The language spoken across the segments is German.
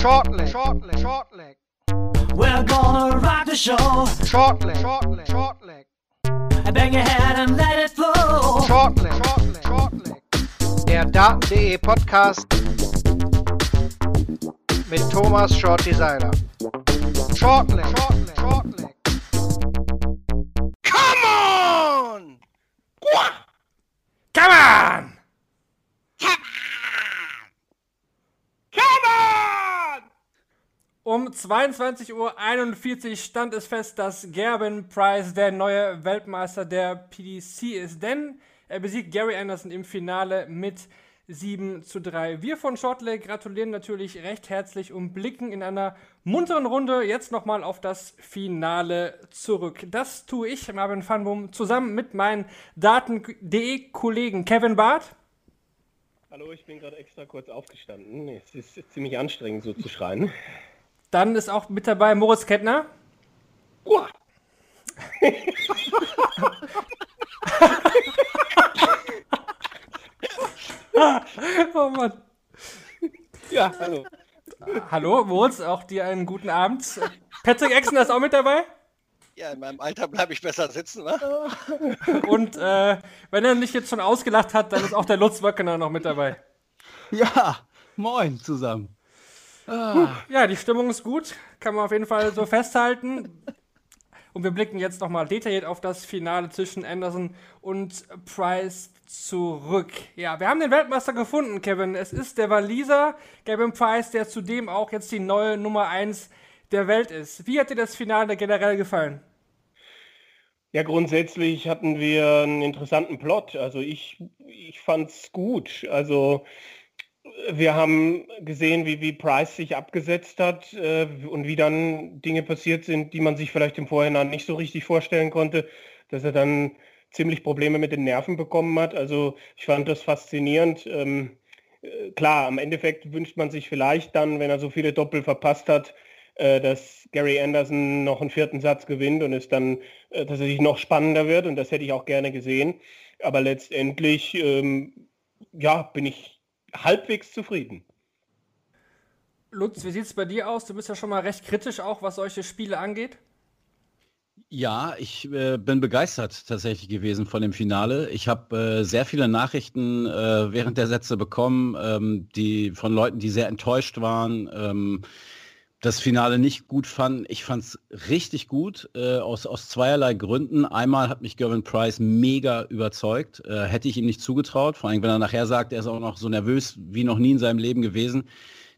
Short leg, short leg, short leg. We're gonna rock the show. Short leg, short leg, short leg. Bang your head and let it flow. Short leg, short leg, short leg. Der Daten.de Podcast mit Thomas Shorty Seiler. Short leg, short leg, short leg. Come on! Come on! Um 22.41 Uhr stand es fest, dass Gerben Price der neue Weltmeister der PDC ist, denn er besiegt Gary Anderson im Finale mit 7 zu 3. Wir von Shortleg gratulieren natürlich recht herzlich und blicken in einer munteren Runde jetzt nochmal auf das Finale zurück. Das tue ich, Marvin Fanbum, zusammen mit meinen Daten.de-Kollegen Kevin Barth. Hallo, ich bin gerade extra kurz aufgestanden. Es ist ziemlich anstrengend, so zu schreien. Dann ist auch mit dabei Moritz Kettner. Uah. oh Mann. Ja, hallo. Hallo, Moritz, auch dir einen guten Abend. Patrick Exner ist auch mit dabei. Ja, in meinem Alter bleibe ich besser sitzen, ne? Und äh, wenn er nicht jetzt schon ausgelacht hat, dann ist auch der Lutz Wöckener noch mit dabei. Ja, moin zusammen. Ja, die Stimmung ist gut, kann man auf jeden Fall so festhalten. Und wir blicken jetzt nochmal detailliert auf das Finale zwischen Anderson und Price zurück. Ja, wir haben den Weltmeister gefunden, Kevin. Es ist der Waliser Gavin Price, der zudem auch jetzt die neue Nummer 1 der Welt ist. Wie hat dir das Finale generell gefallen? Ja, grundsätzlich hatten wir einen interessanten Plot. Also ich, ich fand's gut. Also wir haben gesehen, wie, wie Price sich abgesetzt hat äh, und wie dann Dinge passiert sind, die man sich vielleicht im Vorhinein nicht so richtig vorstellen konnte, dass er dann ziemlich Probleme mit den Nerven bekommen hat. Also ich fand das faszinierend. Ähm, äh, klar, am Endeffekt wünscht man sich vielleicht dann, wenn er so viele Doppel verpasst hat, äh, dass Gary Anderson noch einen vierten Satz gewinnt und es dann äh, tatsächlich noch spannender wird. Und das hätte ich auch gerne gesehen. Aber letztendlich, ähm, ja, bin ich halbwegs zufrieden. Lutz, wie sieht es bei dir aus? Du bist ja schon mal recht kritisch auch, was solche Spiele angeht. Ja, ich äh, bin begeistert tatsächlich gewesen von dem Finale. Ich habe äh, sehr viele Nachrichten äh, während der Sätze bekommen, ähm, die von Leuten, die sehr enttäuscht waren, ähm, das Finale nicht gut fanden. Ich fand es richtig gut äh, aus, aus zweierlei Gründen. Einmal hat mich Gervin Price mega überzeugt. Äh, hätte ich ihm nicht zugetraut, vor allem wenn er nachher sagt, er ist auch noch so nervös wie noch nie in seinem Leben gewesen.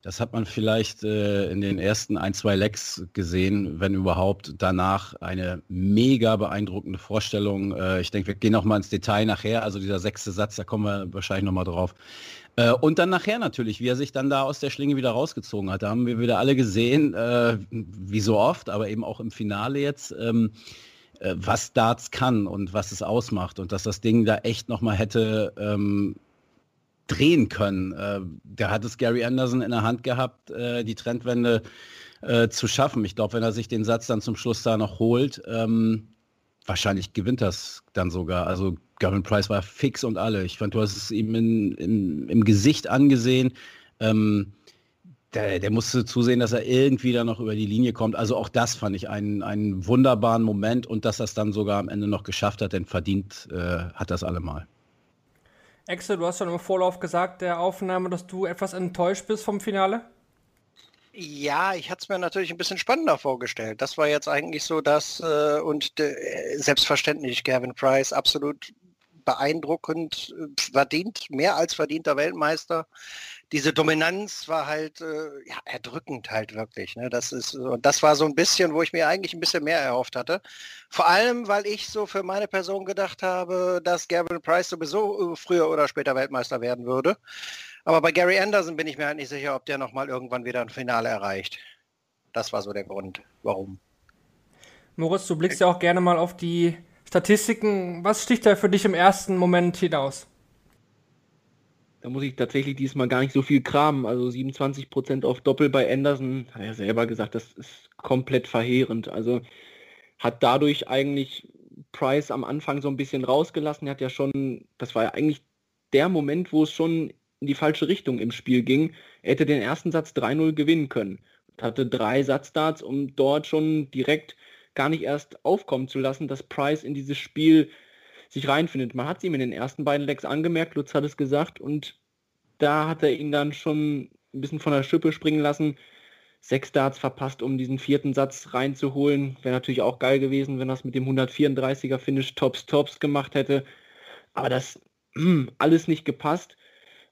Das hat man vielleicht äh, in den ersten ein, zwei Lecks gesehen, wenn überhaupt. Danach eine mega beeindruckende Vorstellung. Äh, ich denke, wir gehen noch mal ins Detail nachher. Also dieser sechste Satz, da kommen wir wahrscheinlich noch mal drauf. Äh, und dann nachher natürlich, wie er sich dann da aus der Schlinge wieder rausgezogen hat. Da haben wir wieder alle gesehen, äh, wie so oft, aber eben auch im Finale jetzt. Ähm, äh, was Darts kann und was es ausmacht und dass das Ding da echt noch mal hätte ähm, drehen können. Äh, der hat es Gary Anderson in der Hand gehabt, äh, die Trendwende äh, zu schaffen. Ich glaube, wenn er sich den Satz dann zum Schluss da noch holt, ähm, wahrscheinlich gewinnt das dann sogar. Also Gavin Price war fix und alle. Ich fand, du hast es ihm in, in, im Gesicht angesehen. Ähm, der, der, musste zusehen, dass er irgendwie da noch über die Linie kommt. Also auch das fand ich einen, einen wunderbaren Moment und dass er es dann sogar am Ende noch geschafft hat, denn verdient äh, hat das allemal. Axel, du hast schon im Vorlauf gesagt, der Aufnahme, dass du etwas enttäuscht bist vom Finale. Ja, ich hatte es mir natürlich ein bisschen spannender vorgestellt. Das war jetzt eigentlich so das äh, und äh, selbstverständlich Gavin Price absolut beeindruckend, äh, verdient, mehr als verdienter Weltmeister. Diese Dominanz war halt äh, ja, erdrückend halt wirklich. Ne? Das ist und das war so ein bisschen, wo ich mir eigentlich ein bisschen mehr erhofft hatte. Vor allem, weil ich so für meine Person gedacht habe, dass Gavin Price sowieso äh, früher oder später Weltmeister werden würde. Aber bei Gary Anderson bin ich mir halt nicht sicher, ob der nochmal irgendwann wieder ein Finale erreicht. Das war so der Grund, warum. Moritz, du blickst ja auch gerne mal auf die Statistiken. Was sticht da für dich im ersten Moment hinaus? Da muss ich tatsächlich diesmal gar nicht so viel kramen. Also 27% auf Doppel bei Anderson, hat er selber gesagt, das ist komplett verheerend. Also hat dadurch eigentlich Price am Anfang so ein bisschen rausgelassen. Er hat ja schon, das war ja eigentlich der Moment, wo es schon in die falsche Richtung im Spiel ging. Er hätte den ersten Satz 3-0 gewinnen können. Hatte drei Satzstarts, um dort schon direkt gar nicht erst aufkommen zu lassen, dass Price in dieses Spiel sich reinfindet. Man hat es ihm in den ersten beiden Legs angemerkt, Lutz hat es gesagt, und da hat er ihn dann schon ein bisschen von der Schippe springen lassen. Sechs Darts verpasst, um diesen vierten Satz reinzuholen. Wäre natürlich auch geil gewesen, wenn das mit dem 134er Finish Tops Tops gemacht hätte. Aber das hm, alles nicht gepasst.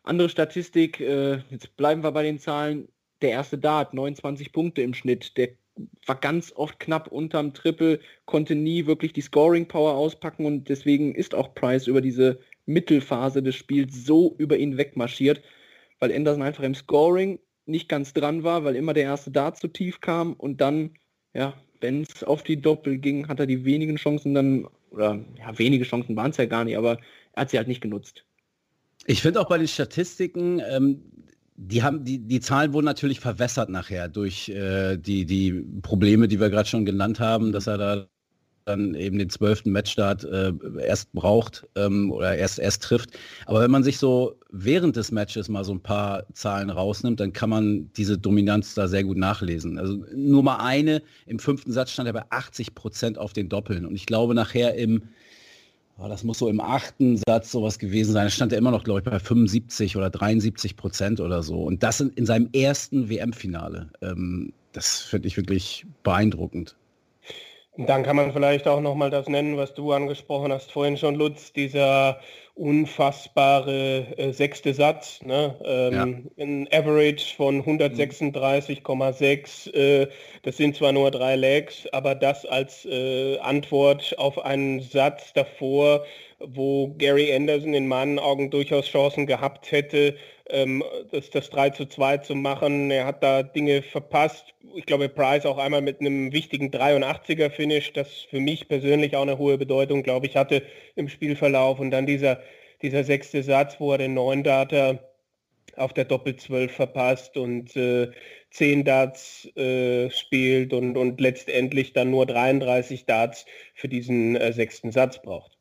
Andere Statistik, äh, jetzt bleiben wir bei den Zahlen. Der erste Dart, 29 Punkte im Schnitt. Der war ganz oft knapp unterm Triple, konnte nie wirklich die Scoring Power auspacken und deswegen ist auch Price über diese Mittelphase des Spiels so über ihn wegmarschiert, weil Anderson einfach im Scoring nicht ganz dran war, weil immer der erste Dart zu tief kam und dann, ja, wenn es auf die Doppel ging, hat er die wenigen Chancen dann, oder ja, wenige Chancen waren es ja gar nicht, aber er hat sie halt nicht genutzt. Ich finde auch bei den Statistiken, ähm, die haben die, die Zahlen wurden natürlich verwässert nachher durch äh, die, die Probleme, die wir gerade schon genannt haben, dass er da dann eben den zwölften Matchstart äh, erst braucht ähm, oder erst erst trifft. Aber wenn man sich so während des Matches mal so ein paar Zahlen rausnimmt, dann kann man diese Dominanz da sehr gut nachlesen. Also nur mal eine, im fünften Satz stand er bei 80 Prozent auf den Doppeln. Und ich glaube nachher im das muss so im achten Satz sowas gewesen sein. Da stand er immer noch, glaube ich, bei 75 oder 73 Prozent oder so. Und das in, in seinem ersten WM-Finale. Ähm, das finde ich wirklich beeindruckend. Dann kann man vielleicht auch noch mal das nennen, was du angesprochen hast vorhin schon, Lutz, dieser unfassbare äh, sechste Satz. Ne? Ähm, ja. Ein Average von 136,6. Äh, das sind zwar nur drei Legs, aber das als äh, Antwort auf einen Satz davor, wo Gary Anderson in meinen Augen durchaus Chancen gehabt hätte, ähm, das, das 3 zu 2 zu machen. Er hat da Dinge verpasst. Ich glaube, Price auch einmal mit einem wichtigen 83er Finish, das für mich persönlich auch eine hohe Bedeutung, glaube ich, hatte im Spielverlauf. Und dann dieser, dieser sechste Satz, wo er den neuen Data auf der Doppel 12 verpasst und äh, 10 Darts äh, spielt und, und letztendlich dann nur 33 Darts für diesen äh, sechsten Satz braucht.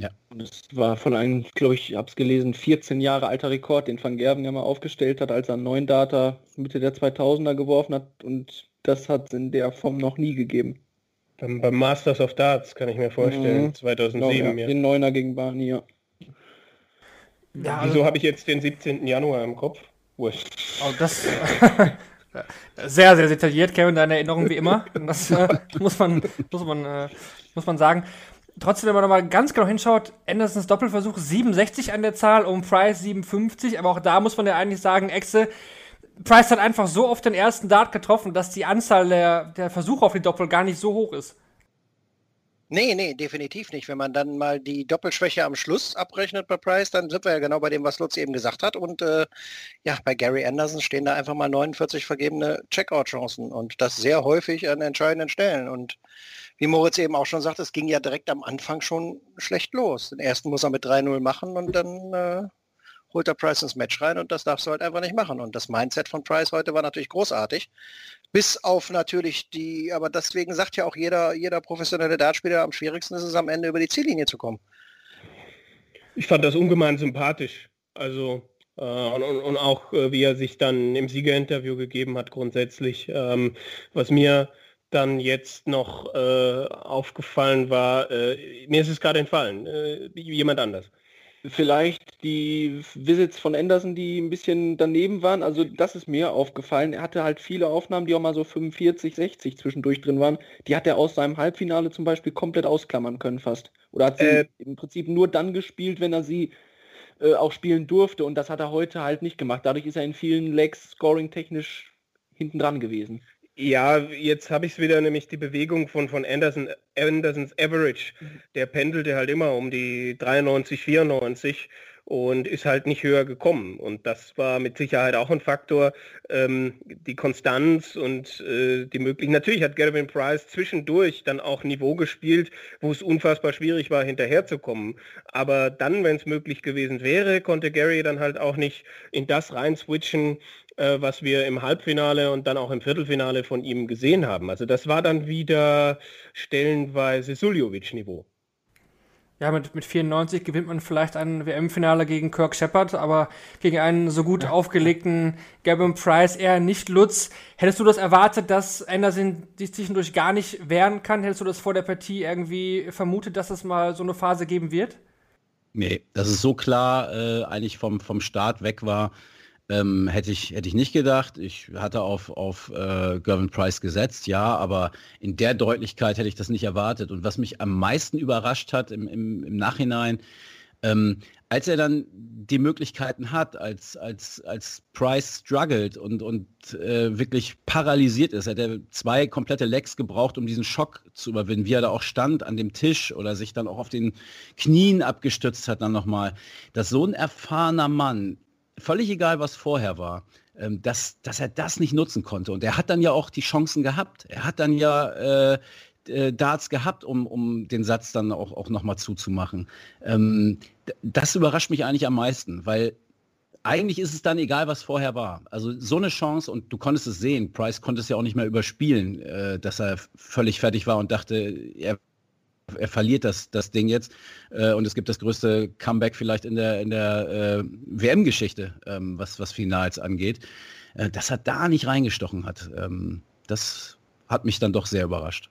Ja. Das war von einem, glaube ich, ich habe es gelesen, 14 Jahre alter Rekord, den Van Gerven ja mal aufgestellt hat, als er einen neuen Data Mitte der 2000er geworfen hat und das hat es in der Form noch nie gegeben. Beim, beim Masters of Darts kann ich mir vorstellen, mhm. 2007. Genau, ja. Den Neuner gegen Barney, ja. ja Wieso habe ich jetzt den 17. Januar im Kopf? Wurscht. Oh, das sehr, sehr detailliert, Kevin, deine Erinnerung wie immer. Das äh, muss man, muss man, äh, muss man sagen trotzdem, wenn man nochmal ganz genau hinschaut, Andersons Doppelversuch 67 an der Zahl und Price 57, aber auch da muss man ja eigentlich sagen, Exe, Price hat einfach so oft den ersten Dart getroffen, dass die Anzahl der, der Versuche auf die Doppel gar nicht so hoch ist. Nee, nee, definitiv nicht. Wenn man dann mal die Doppelschwäche am Schluss abrechnet bei Price, dann sind wir ja genau bei dem, was Lutz eben gesagt hat. Und äh, ja, bei Gary Anderson stehen da einfach mal 49 vergebene Checkout-Chancen und das sehr häufig an entscheidenden Stellen. Und wie Moritz eben auch schon sagt, es ging ja direkt am Anfang schon schlecht los. Den ersten muss er mit 3-0 machen und dann äh, holt er Price ins Match rein und das darfst du halt einfach nicht machen. Und das Mindset von Price heute war natürlich großartig. Bis auf natürlich die, aber deswegen sagt ja auch jeder, jeder professionelle Dartspieler, am schwierigsten ist es am Ende über die Ziellinie zu kommen. Ich fand das ungemein sympathisch. Also äh, und, und, auch äh, wie er sich dann im Siegerinterview gegeben hat grundsätzlich. Ähm, was mir dann jetzt noch äh, aufgefallen war, äh, mir ist es gerade entfallen, äh, jemand anders. Vielleicht die Visits von Anderson, die ein bisschen daneben waren. Also das ist mir aufgefallen. Er hatte halt viele Aufnahmen, die auch mal so 45, 60 zwischendurch drin waren. Die hat er aus seinem Halbfinale zum Beispiel komplett ausklammern können fast. Oder hat sie äh, im Prinzip nur dann gespielt, wenn er sie äh, auch spielen durfte. Und das hat er heute halt nicht gemacht. Dadurch ist er in vielen Legs scoring technisch hinten dran gewesen. Ja, jetzt habe ich es wieder, nämlich die Bewegung von, von Anderson, Andersons Average. Mhm. Der pendelte halt immer um die 93, 94 und ist halt nicht höher gekommen. Und das war mit Sicherheit auch ein Faktor. Ähm, die Konstanz und äh, die Möglichkeit. Natürlich hat Gavin Price zwischendurch dann auch Niveau gespielt, wo es unfassbar schwierig war, hinterherzukommen. Aber dann, wenn es möglich gewesen wäre, konnte Gary dann halt auch nicht in das rein switchen, äh, was wir im Halbfinale und dann auch im Viertelfinale von ihm gesehen haben. Also das war dann wieder stellenweise Suljovic-Niveau. Ja, mit, mit 94 gewinnt man vielleicht ein WM-Finale gegen Kirk Shepard, aber gegen einen so gut aufgelegten Gavin Price eher nicht Lutz. Hättest du das erwartet, dass Anderson sich zwischendurch gar nicht wehren kann? Hättest du das vor der Partie irgendwie vermutet, dass es mal so eine Phase geben wird? Nee, dass es so klar äh, eigentlich vom, vom Start weg war, ähm, hätte, ich, hätte ich nicht gedacht. Ich hatte auf, auf äh, Gervin Price gesetzt, ja, aber in der Deutlichkeit hätte ich das nicht erwartet. Und was mich am meisten überrascht hat im, im, im Nachhinein, ähm, als er dann die Möglichkeiten hat, als, als, als Price struggelt und, und äh, wirklich paralysiert ist, hat er zwei komplette Legs gebraucht, um diesen Schock zu überwinden, wie er da auch stand an dem Tisch oder sich dann auch auf den Knien abgestützt hat dann nochmal, dass so ein erfahrener Mann völlig egal, was vorher war, ähm, dass, dass er das nicht nutzen konnte. Und er hat dann ja auch die Chancen gehabt. Er hat dann ja äh, äh, Darts gehabt, um, um den Satz dann auch, auch nochmal zuzumachen. Ähm, das überrascht mich eigentlich am meisten, weil eigentlich ist es dann egal, was vorher war. Also so eine Chance und du konntest es sehen. Price konnte es ja auch nicht mehr überspielen, äh, dass er völlig fertig war und dachte, er er verliert das, das Ding jetzt äh, und es gibt das größte Comeback vielleicht in der, in der äh, WM-Geschichte, ähm, was, was Finals angeht. Äh, dass er da nicht reingestochen hat, ähm, das hat mich dann doch sehr überrascht.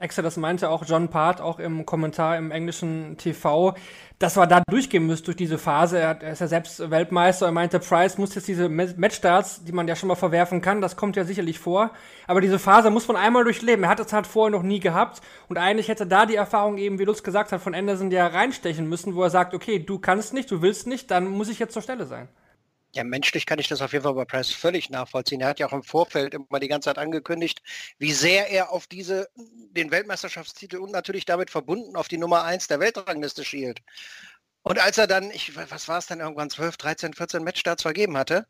Extra, das meinte auch John Part, auch im Kommentar im englischen TV, dass wir da durchgehen müssen durch diese Phase. Er, ist ja selbst Weltmeister. Er meinte, Price muss jetzt diese Matchstarts, die man ja schon mal verwerfen kann, das kommt ja sicherlich vor. Aber diese Phase muss man einmal durchleben. Er hat es halt vorher noch nie gehabt. Und eigentlich hätte da die Erfahrung eben, wie Lutz gesagt hat, von Anderson ja reinstechen müssen, wo er sagt, okay, du kannst nicht, du willst nicht, dann muss ich jetzt zur Stelle sein. Ja, menschlich kann ich das auf jeden Fall bei Price völlig nachvollziehen. Er hat ja auch im Vorfeld immer die ganze Zeit angekündigt, wie sehr er auf diese, den Weltmeisterschaftstitel und natürlich damit verbunden auf die Nummer 1 der Weltrangliste schielt. Und als er dann, ich, was war es dann irgendwann, 12, 13, 14 Matchstarts vergeben hatte,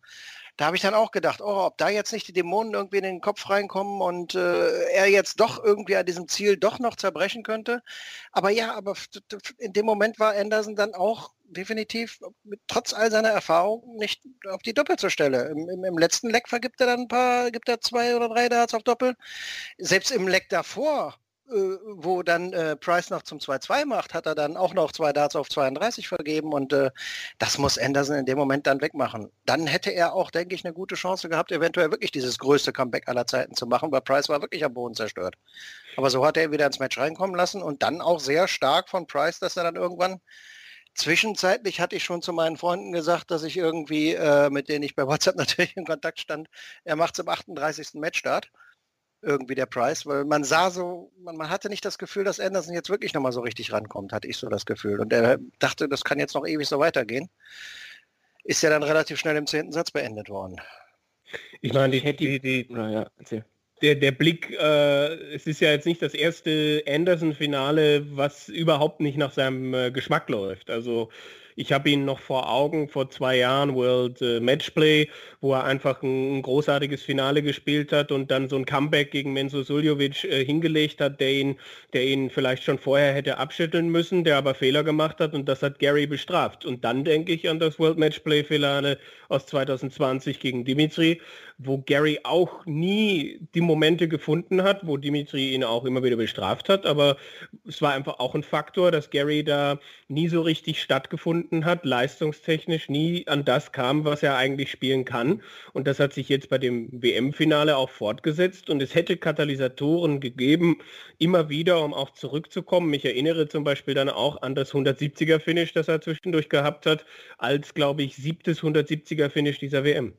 da habe ich dann auch gedacht, oh, ob da jetzt nicht die Dämonen irgendwie in den Kopf reinkommen und äh, er jetzt doch irgendwie an diesem Ziel doch noch zerbrechen könnte. Aber ja, aber in dem Moment war Anderson dann auch definitiv mit, trotz all seiner Erfahrung nicht auf die Doppel zur Stelle. Im, im, Im, letzten Leck vergibt er dann ein paar, gibt er zwei oder drei Darts auf Doppel. Selbst im Leck davor, wo dann äh, Price noch zum 2-2 macht, hat er dann auch noch zwei Darts auf 32 vergeben und äh, das muss Anderson in dem Moment dann wegmachen. Dann hätte er auch, denke ich, eine gute Chance gehabt, eventuell wirklich dieses größte Comeback aller Zeiten zu machen, weil Price war wirklich am Boden zerstört. Aber so hat er wieder ins Match reinkommen lassen und dann auch sehr stark von Price, dass er dann irgendwann Zwischenzeitlich hatte ich schon zu meinen Freunden gesagt, dass ich irgendwie, äh, mit denen ich bei WhatsApp natürlich in Kontakt stand, er macht zum 38. Matchstart irgendwie der Preis, weil man sah so, man, man, hatte nicht das Gefühl, dass Anderson jetzt wirklich nochmal so richtig rankommt, hatte ich so das Gefühl. Und er dachte, das kann jetzt noch ewig so weitergehen. Ist ja dann relativ schnell im zehnten Satz beendet worden. Ich meine, die, die, die, ja, erzähl der, der Blick, äh, es ist ja jetzt nicht das erste Anderson-Finale, was überhaupt nicht nach seinem äh, Geschmack läuft. Also ich habe ihn noch vor Augen vor zwei Jahren World äh, Matchplay, wo er einfach ein, ein, großartiges Finale gespielt hat und dann so ein Comeback gegen Menzo Suljovic äh, hingelegt hat, der ihn, der ihn vielleicht schon vorher hätte abschütteln müssen, der aber Fehler gemacht hat und das hat Gary bestraft. Und dann denke ich an das World Matchplay Finale aus 2020 gegen Dimitri, wo Gary auch nie die Momente gefunden hat, wo Dimitri ihn auch immer wieder bestraft hat, aber es war einfach auch ein Faktor, dass Gary da nie so richtig stattgefunden hat, leistungstechnisch nie an das kam, was er eigentlich spielen kann. Und das hat sich jetzt bei dem WM-Finale auch fortgesetzt und es hätte Katalysatoren gegeben, immer wieder, um auch zurückzukommen. Ich erinnere zum Beispiel dann auch an das 170er-Finish, das er zwischendurch gehabt hat, als, glaube ich, siebtes 170er-Finish dieser WM.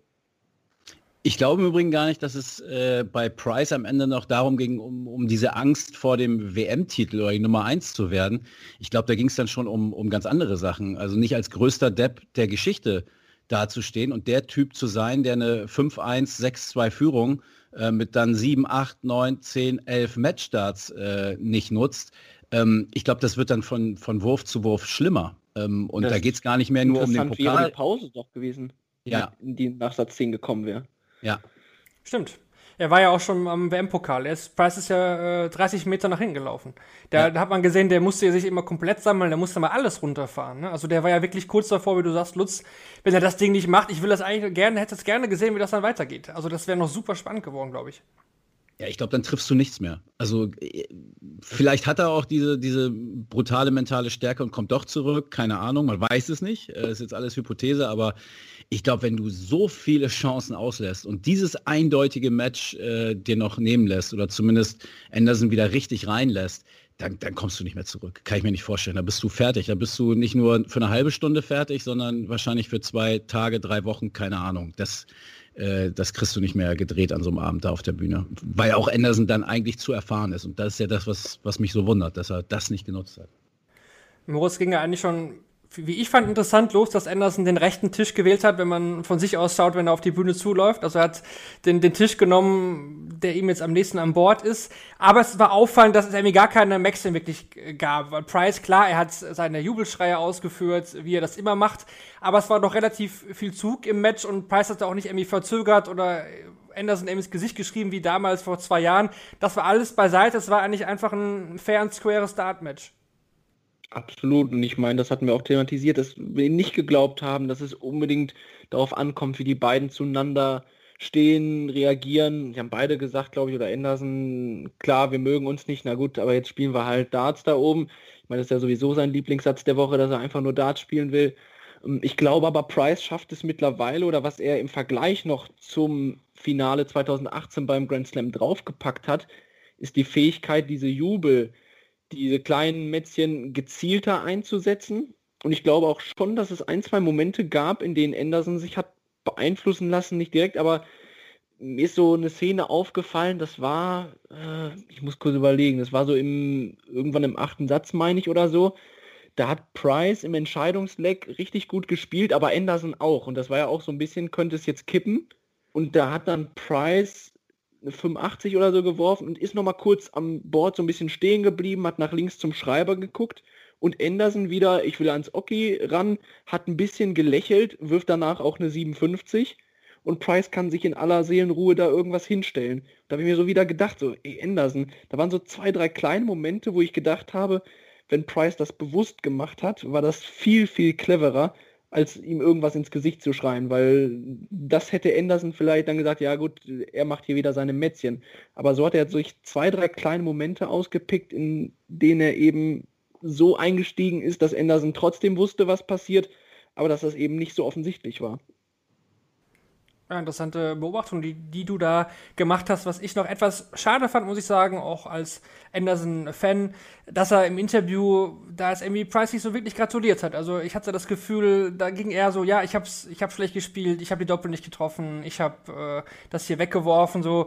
Ich glaube im Übrigen gar nicht, dass es äh, bei Price am Ende noch darum ging, um, um diese Angst vor dem WM-Titel oder die Nummer 1 zu werden. Ich glaube, da ging es dann schon um, um ganz andere Sachen. Also nicht als größter Depp der Geschichte dazustehen und der Typ zu sein, der eine 5-1, 6-2 Führung äh, mit dann 7, 8, 9, 10, 11 Matchstarts äh, nicht nutzt. Ähm, ich glaube, das wird dann von, von Wurf zu Wurf schlimmer. Ähm, und das da geht es gar nicht mehr nur um den Pokal. wäre eine Pause doch gewesen, ja. in die nach Satz 10 gekommen wäre. Ja. Stimmt. Er war ja auch schon am WM-Pokal. Price ist ja äh, 30 Meter nach hinten gelaufen. Da, ja. da, hat man gesehen, der musste sich immer komplett sammeln, der musste mal alles runterfahren. Ne? Also der war ja wirklich kurz davor, wie du sagst, Lutz, wenn er das Ding nicht macht, ich will das eigentlich gerne, hätte es gerne gesehen, wie das dann weitergeht. Also das wäre noch super spannend geworden, glaube ich. Ja, ich glaube, dann triffst du nichts mehr. Also äh, vielleicht hat er auch diese, diese brutale mentale Stärke und kommt doch zurück. Keine Ahnung, man weiß es nicht. Das äh, ist jetzt alles Hypothese, aber ich glaube, wenn du so viele Chancen auslässt und dieses eindeutige Match äh, dir noch nehmen lässt oder zumindest Anderson wieder richtig reinlässt, dann, dann kommst du nicht mehr zurück. Kann ich mir nicht vorstellen. Da bist du fertig. Da bist du nicht nur für eine halbe Stunde fertig, sondern wahrscheinlich für zwei Tage, drei Wochen, keine Ahnung. Das, äh, das kriegst du nicht mehr gedreht an so einem Abend da auf der Bühne. Weil auch Anderson dann eigentlich zu erfahren ist. Und das ist ja das, was, was mich so wundert, dass er das nicht genutzt hat. Moritz ging ja eigentlich schon wie ich fand, interessant los, dass Anderson den rechten Tisch gewählt hat, wenn man von sich aus schaut, wenn er auf die Bühne zuläuft. Also er hat den, den Tisch genommen, der ihm jetzt am nächsten an Bord ist. Aber es war auffallend, dass es irgendwie gar keine Maxim wirklich gab. Weil Price, klar, er hat seine Jubelschreie ausgeführt, wie er das immer macht. Aber es war doch relativ viel Zug im Match und Price hat auch nicht irgendwie verzögert oder Anderson eben ins Gesicht geschrieben wie damals vor zwei Jahren. Das war alles beiseite. Es war eigentlich einfach ein fair und square Start-Match. Absolut. Und ich meine, das hatten wir auch thematisiert, dass wir nicht geglaubt haben, dass es unbedingt darauf ankommt, wie die beiden zueinander stehen, reagieren. Die haben beide gesagt, glaube ich, oder Anderson, klar, wir mögen uns nicht, na gut, aber jetzt spielen wir halt Darts da oben. Ich meine, das ist ja sowieso sein Lieblingssatz der Woche, dass er einfach nur Darts spielen will. Ähm, ich glaube aber, Price schafft es mittlerweile, oder was er im Vergleich noch zum Finale 2018 beim Grand Slam draufgepackt hat, ist die Fähigkeit, diese Jubel, diese kleinen Mätzchen gezielter einzusetzen. Und ich glaube auch schon, dass es ein, zwei Momente gab, in denen Anderson sich hat beeinflussen lassen, nicht direkt, aber mir ist so eine Szene aufgefallen, das war, äh, ich muss kurz überlegen, das war so im, irgendwann im achten Satz, meine ich, oder so. Da hat Price im Entscheidungsleck richtig gut gespielt, aber Anderson auch. Und das war ja auch so ein bisschen, könnte es jetzt kippen. Und da hat dann Price eine 85 oder so geworfen und ist nochmal kurz am Board so ein bisschen stehen geblieben, hat nach links zum Schreiber geguckt und Anderson wieder, ich will ans Oki ran, hat ein bisschen gelächelt, wirft danach auch eine 57 und Price kann sich in aller Seelenruhe da irgendwas hinstellen. Da habe ich mir so wieder gedacht, so, ey Anderson, da waren so zwei, drei kleine Momente, wo ich gedacht habe, wenn Price das bewusst gemacht hat, war das viel, viel cleverer, als ihm irgendwas ins Gesicht zu schreien, weil das hätte Anderson vielleicht dann gesagt, ja gut, er macht hier wieder seine Mätzchen. Aber so hat er durch zwei, drei kleine Momente ausgepickt, in denen er eben so eingestiegen ist, dass Anderson trotzdem wusste, was passiert, aber dass das eben nicht so offensichtlich war. Ja, interessante Beobachtung, die, die du da gemacht hast. Was ich noch etwas schade fand, muss ich sagen, auch als Anderson-Fan, dass er im Interview da es irgendwie Price nicht so wirklich gratuliert hat. Also ich hatte das Gefühl, da ging er so, ja, ich hab's, ich hab schlecht gespielt, ich habe die Doppel nicht getroffen, ich habe äh, das hier weggeworfen, so.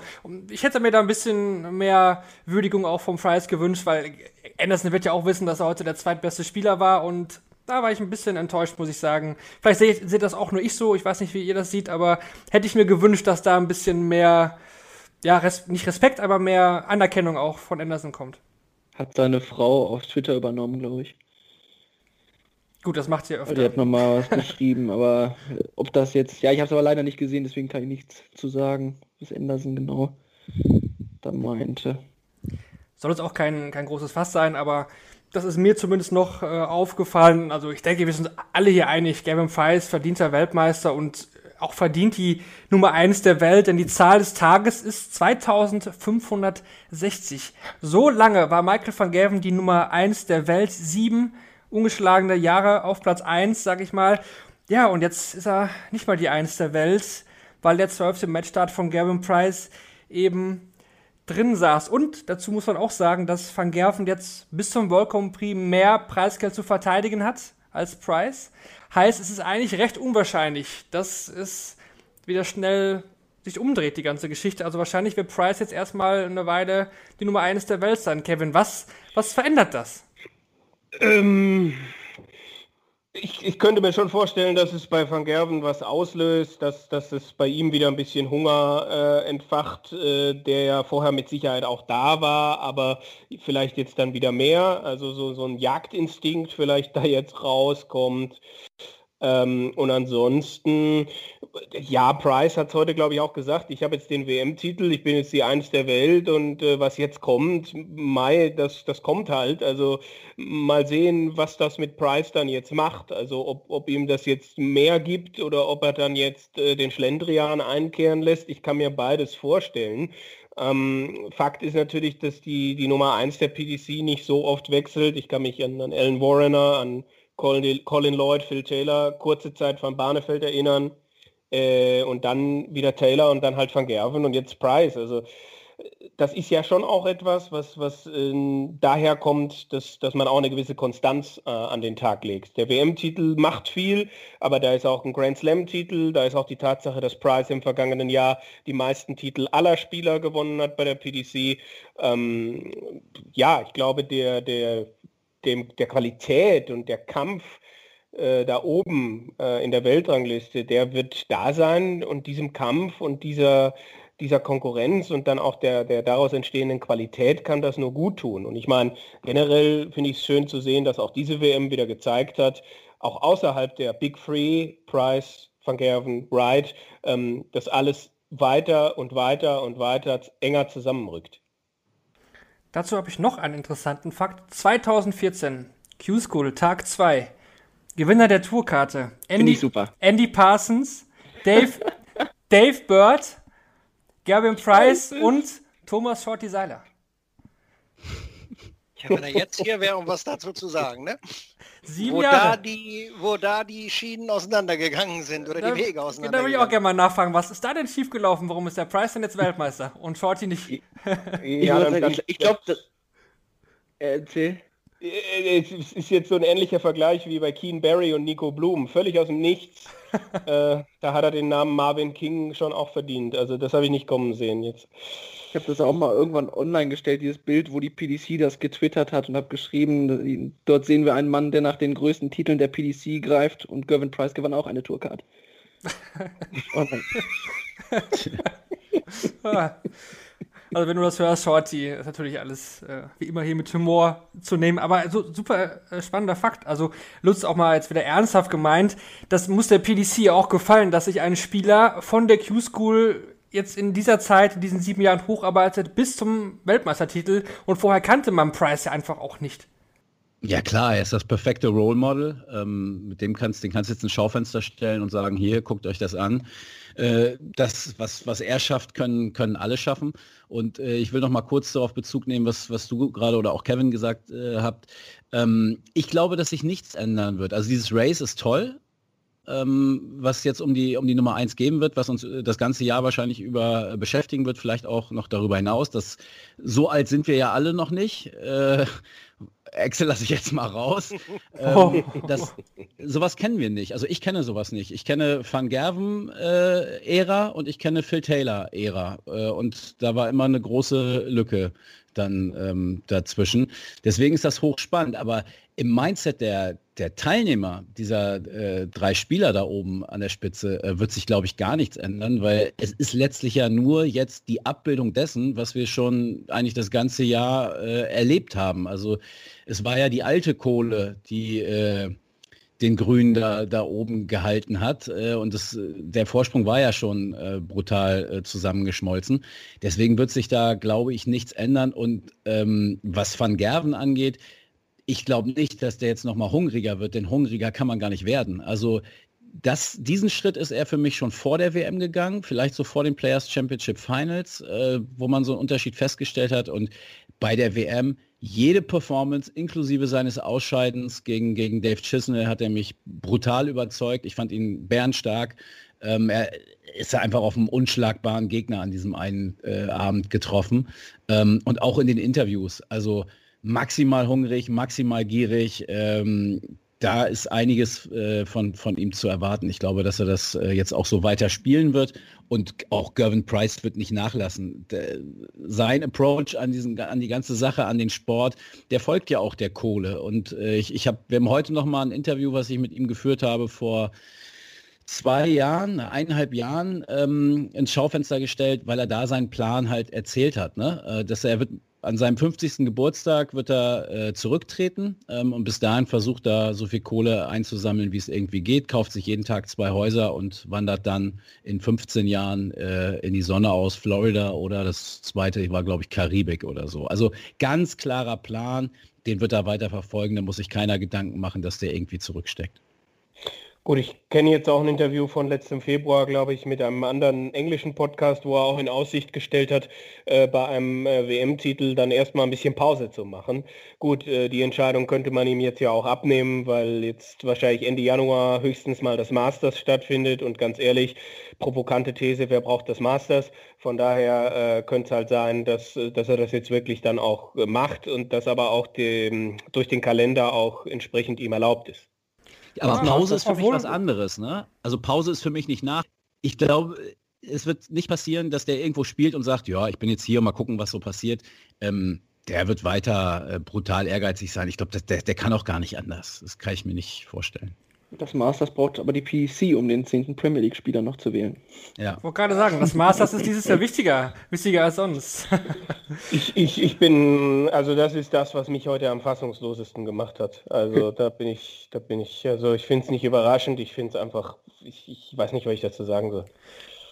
Ich hätte mir da ein bisschen mehr Würdigung auch vom Price gewünscht, weil Anderson wird ja auch wissen, dass er heute der zweitbeste Spieler war und da war ich ein bisschen enttäuscht, muss ich sagen. Vielleicht seht, seht das auch nur ich so, ich weiß nicht, wie ihr das seht, aber hätte ich mir gewünscht, dass da ein bisschen mehr, ja, res nicht Respekt, aber mehr Anerkennung auch von Anderson kommt. Hat seine Frau auf Twitter übernommen, glaube ich. Gut, das macht sie ja öfter. Die hat nochmal was geschrieben, aber ob das jetzt, ja, ich habe es aber leider nicht gesehen, deswegen kann ich nichts zu sagen, was Anderson genau da meinte. Soll jetzt auch kein, kein großes Fass sein, aber das ist mir zumindest noch äh, aufgefallen. Also ich denke, wir sind alle hier einig. Gavin Feist, verdienter Weltmeister und auch verdient die Nummer eins der Welt, denn die Zahl des Tages ist 2560. So lange war Michael van Gerven die Nummer eins der Welt. Sieben ungeschlagene Jahre auf Platz eins, sag ich mal. Ja, und jetzt ist er nicht mal die eins der Welt, weil der zwölfte Matchstart von Gavin Price eben drin saß. Und dazu muss man auch sagen, dass Van Gerven jetzt bis zum World Prix mehr Preisgeld zu verteidigen hat als Price. Heißt, es ist eigentlich recht unwahrscheinlich, dass es wieder schnell sich umdreht, die ganze Geschichte. Also wahrscheinlich wird Price jetzt erstmal eine Weile die Nummer eines der Welt sein. Kevin, was, was verändert das? Ähm, ich, ich, könnte mir schon vorstellen, dass es bei Van Gerven was auslöst, dass, dass es bei ihm wieder ein bisschen Hunger äh, entfacht, äh, der ja vorher mit Sicherheit auch da war, aber vielleicht jetzt dann wieder mehr. Also so, so ein Jagdinstinkt vielleicht da jetzt rauskommt. Ähm, und ansonsten, ja, Price hat es heute, glaube ich, auch gesagt, ich habe jetzt den WM-Titel, ich bin jetzt die Eins der Welt und äh, was jetzt kommt, Mai, das, das kommt halt. Also mal sehen, was das mit Price dann jetzt macht. Also ob, ob ihm das jetzt mehr gibt oder ob er dann jetzt äh, den Schlendrian einkehren lässt. Ich kann mir beides vorstellen. Ähm, Fakt ist natürlich, dass die, die Nummer 1 der PDC nicht so oft wechselt. Ich kann mich an, an Alan Warrener, an Colin, Lloyd, Phil Taylor, kurze Zeit von Barnefeld erinnern äh, und dann wieder Taylor und dann halt Van Gerven und jetzt Price. Also das ist ja schon auch etwas, was, was äh, daher kommt, dass, dass man auch eine gewisse Konstanz äh, an den Tag legt. Der WM-Titel macht viel, aber da ist auch ein Grand Slam-Titel, da ist auch die Tatsache, dass Price im vergangenen Jahr die meisten Titel aller Spieler gewonnen hat bei der PDC. Ähm, ja, ich glaube, der, der dem, der Qualität und der Kampf äh, da oben äh, in der Weltrangliste, der wird da sein und diesem Kampf und dieser, dieser Konkurrenz und dann auch der, der daraus entstehenden Qualität kann das nur gut tun. Und ich meine, generell finde ich es schön zu sehen, dass auch diese WM wieder gezeigt hat, auch außerhalb der Big Three, Price, Van Gerven, Wright, ähm, dass alles weiter und weiter und weiter enger zusammenrückt. Dazu habe ich noch einen interessanten Fakt. 2014, Q-School, Tag 2. Gewinner der Tourkarte. Andy, super. Andy Parsons, Dave, Dave Bird, Gavin Price und Thomas Shorty Seiler. Ja, wenn er jetzt hier wäre, um was dazu zu sagen, ne? Sieben wo, Jahre. da die, wo da die Schienen auseinandergegangen sind oder Da- die Wege Da würde ich auch auseinandergegangen gerne mal nachfragen, was ist da denn schiefgelaufen? Warum ist der Price denn jetzt Weltmeister und Shorty nicht? Ich, Ja, dann- dann- ich, ich glaube, das. Äh, Erzähl. Äh, Es ist jetzt so ein ähnlicher Vergleich wie bei Keen Barry und Nico Blum. Völlig aus dem Nichts. äh, da hat er den Namen Marvin King schon auch verdient. Also das habe ich nicht kommen sehen jetzt. Ich habe das auch mal irgendwann online gestellt, dieses Bild, wo die PDC das getwittert hat und habe geschrieben, dort sehen wir einen Mann, der nach den größten Titeln der PDC greift und Gervin Price gewann auch eine Tourcard. Ah. Also wenn du das hörst, Shorty, ist natürlich alles äh, wie immer hier mit Humor zu nehmen. Aber so super äh, spannender Fakt. Also Lutz auch mal jetzt wieder ernsthaft gemeint, das muss der PDC auch gefallen, dass sich ein Spieler von der Q-School jetzt in dieser Zeit, in diesen sieben Jahren hocharbeitet bis zum Weltmeistertitel und vorher kannte man Price ja einfach auch nicht. Ja klar, er ist das perfekte Role Model. Ähm, mit dem kannst, den kannst du jetzt ein Schaufenster stellen und sagen, hier, guckt euch das an. Äh, das, was, was er schafft, können, können alle schaffen. Und äh, ich will noch mal kurz darauf Bezug nehmen, was, was du gerade oder auch Kevin gesagt äh, habt. Ähm, ich glaube, dass sich nichts ändern wird. Also dieses Race ist toll, ähm, was jetzt um die, um die Nummer 1 geben wird, was uns äh, das ganze Jahr wahrscheinlich über äh, beschäftigen wird, vielleicht auch noch darüber hinaus. Das, so alt sind wir ja alle noch nicht. Äh, Excel lasse ich jetzt mal raus. ähm, das, sowas kennen wir nicht. Also ich kenne sowas nicht. Ich kenne Van Gerven äh, und ich kenne Phil Taylor Ära. Äh, und da war immer eine große Lücke dann ähm, dazwischen. Deswegen ist das hochspannend. Aber im Mindset der, der Teilnehmer, dieser äh, drei Spieler da oben an der Spitze, äh, wird sich, glaube ich, gar nichts ändern, weil es ist letztlich ja nur jetzt die Abbildung dessen, was wir schon eigentlich das ganze Jahr äh, erlebt haben. Also es war ja die alte Kohle, die äh, den Grünen da, da oben gehalten hat. Äh, und das, der Vorsprung war ja schon äh, brutal zusammengeschmolzen. Deswegen wird sich da, glaube ich, nichts ändern. Und ähm, was Van Gerven angeht, ich glaube nicht, dass der jetzt nochmal hungriger wird, denn hungriger kann man gar nicht werden. Also das, diesen Schritt ist er für mich schon vor der WM gegangen, vielleicht so vor den Players Championship Finals, äh, wo man so einen Unterschied festgestellt hat. Und bei der WM jede Performance, inklusive seines Ausscheidens gegen, gegen Dave Chisnell, hat er mich brutal überzeugt. Ich fand ihn bärenstark. Ähm, er ist ja einfach auf einem unschlagbaren Gegner an diesem einen äh, Abend getroffen. Ähm, und auch in den Interviews. Also maximal hungrig, maximal gierig. Ähm, da ist einiges äh, von, von ihm zu erwarten. Ich glaube, dass er das äh, jetzt auch so weiter spielen wird. Und auch Gervin Price wird nicht nachlassen. Der, sein Approach an, diesen, an die ganze Sache, an den Sport, der folgt ja auch der Kohle. Und äh, ich, ich habe, wir haben heute noch mal ein Interview, was ich mit ihm geführt habe vor zwei Jahren, eineinhalb Jahren ähm, ins Schaufenster gestellt, weil er da seinen Plan halt erzählt hat. Ne? Äh, dass er wird an seinem 50. Geburtstag wird er äh, zurücktreten ähm, und bis dahin versucht er so viel Kohle einzusammeln, wie es irgendwie geht, kauft sich jeden Tag zwei Häuser und wandert dann in 15 Jahren äh, in die Sonne aus Florida oder das zweite war, glaube ich, Karibik oder so. Also ganz klarer Plan, den wird er weiter verfolgen, da muss sich keiner Gedanken machen, dass der irgendwie zurücksteckt. Gut, ich kenne jetzt auch ein Interview von letztem Februar, glaube ich, mit einem anderen englischen Podcast, wo er auch in Aussicht gestellt hat, äh, bei einem äh, WM-Titel dann erstmal ein bisschen Pause zu machen. Gut, äh, die Entscheidung könnte man ihm jetzt ja auch abnehmen, weil jetzt wahrscheinlich Ende Januar höchstens mal das Masters stattfindet und ganz ehrlich, provokante These, wer braucht das Masters? Von daher äh, könnte es halt sein, dass, äh, dass er das jetzt wirklich dann auch äh, macht und das aber auch dem, durch den Kalender auch entsprechend ihm erlaubt ist. Aber ah, Pause ist für mich was anderes, ne? Also Pause ist für mich nicht nach. Ich glaube, es wird nicht passieren, dass der irgendwo spielt und sagt, ja, ich bin jetzt hier, mal gucken, was so passiert. Ähm, der wird weiter äh, brutal ehrgeizig sein. Ich glaube, der, der kann auch gar nicht anders. Das kann ich mir nicht vorstellen. Das Masters braucht aber die PEC, um den 10. Premier League-Spieler noch zu wählen. Ja. Ich wollte gerade sagen, das Masters ist dieses Jahr wichtiger, wichtiger als sonst. ich, ich, ich bin, also das ist das, was mich heute am fassungslosesten gemacht hat. Also da bin ich, da bin ich, also ich finde es nicht überraschend, ich finde es einfach, ich, ich weiß nicht, was ich dazu sagen soll.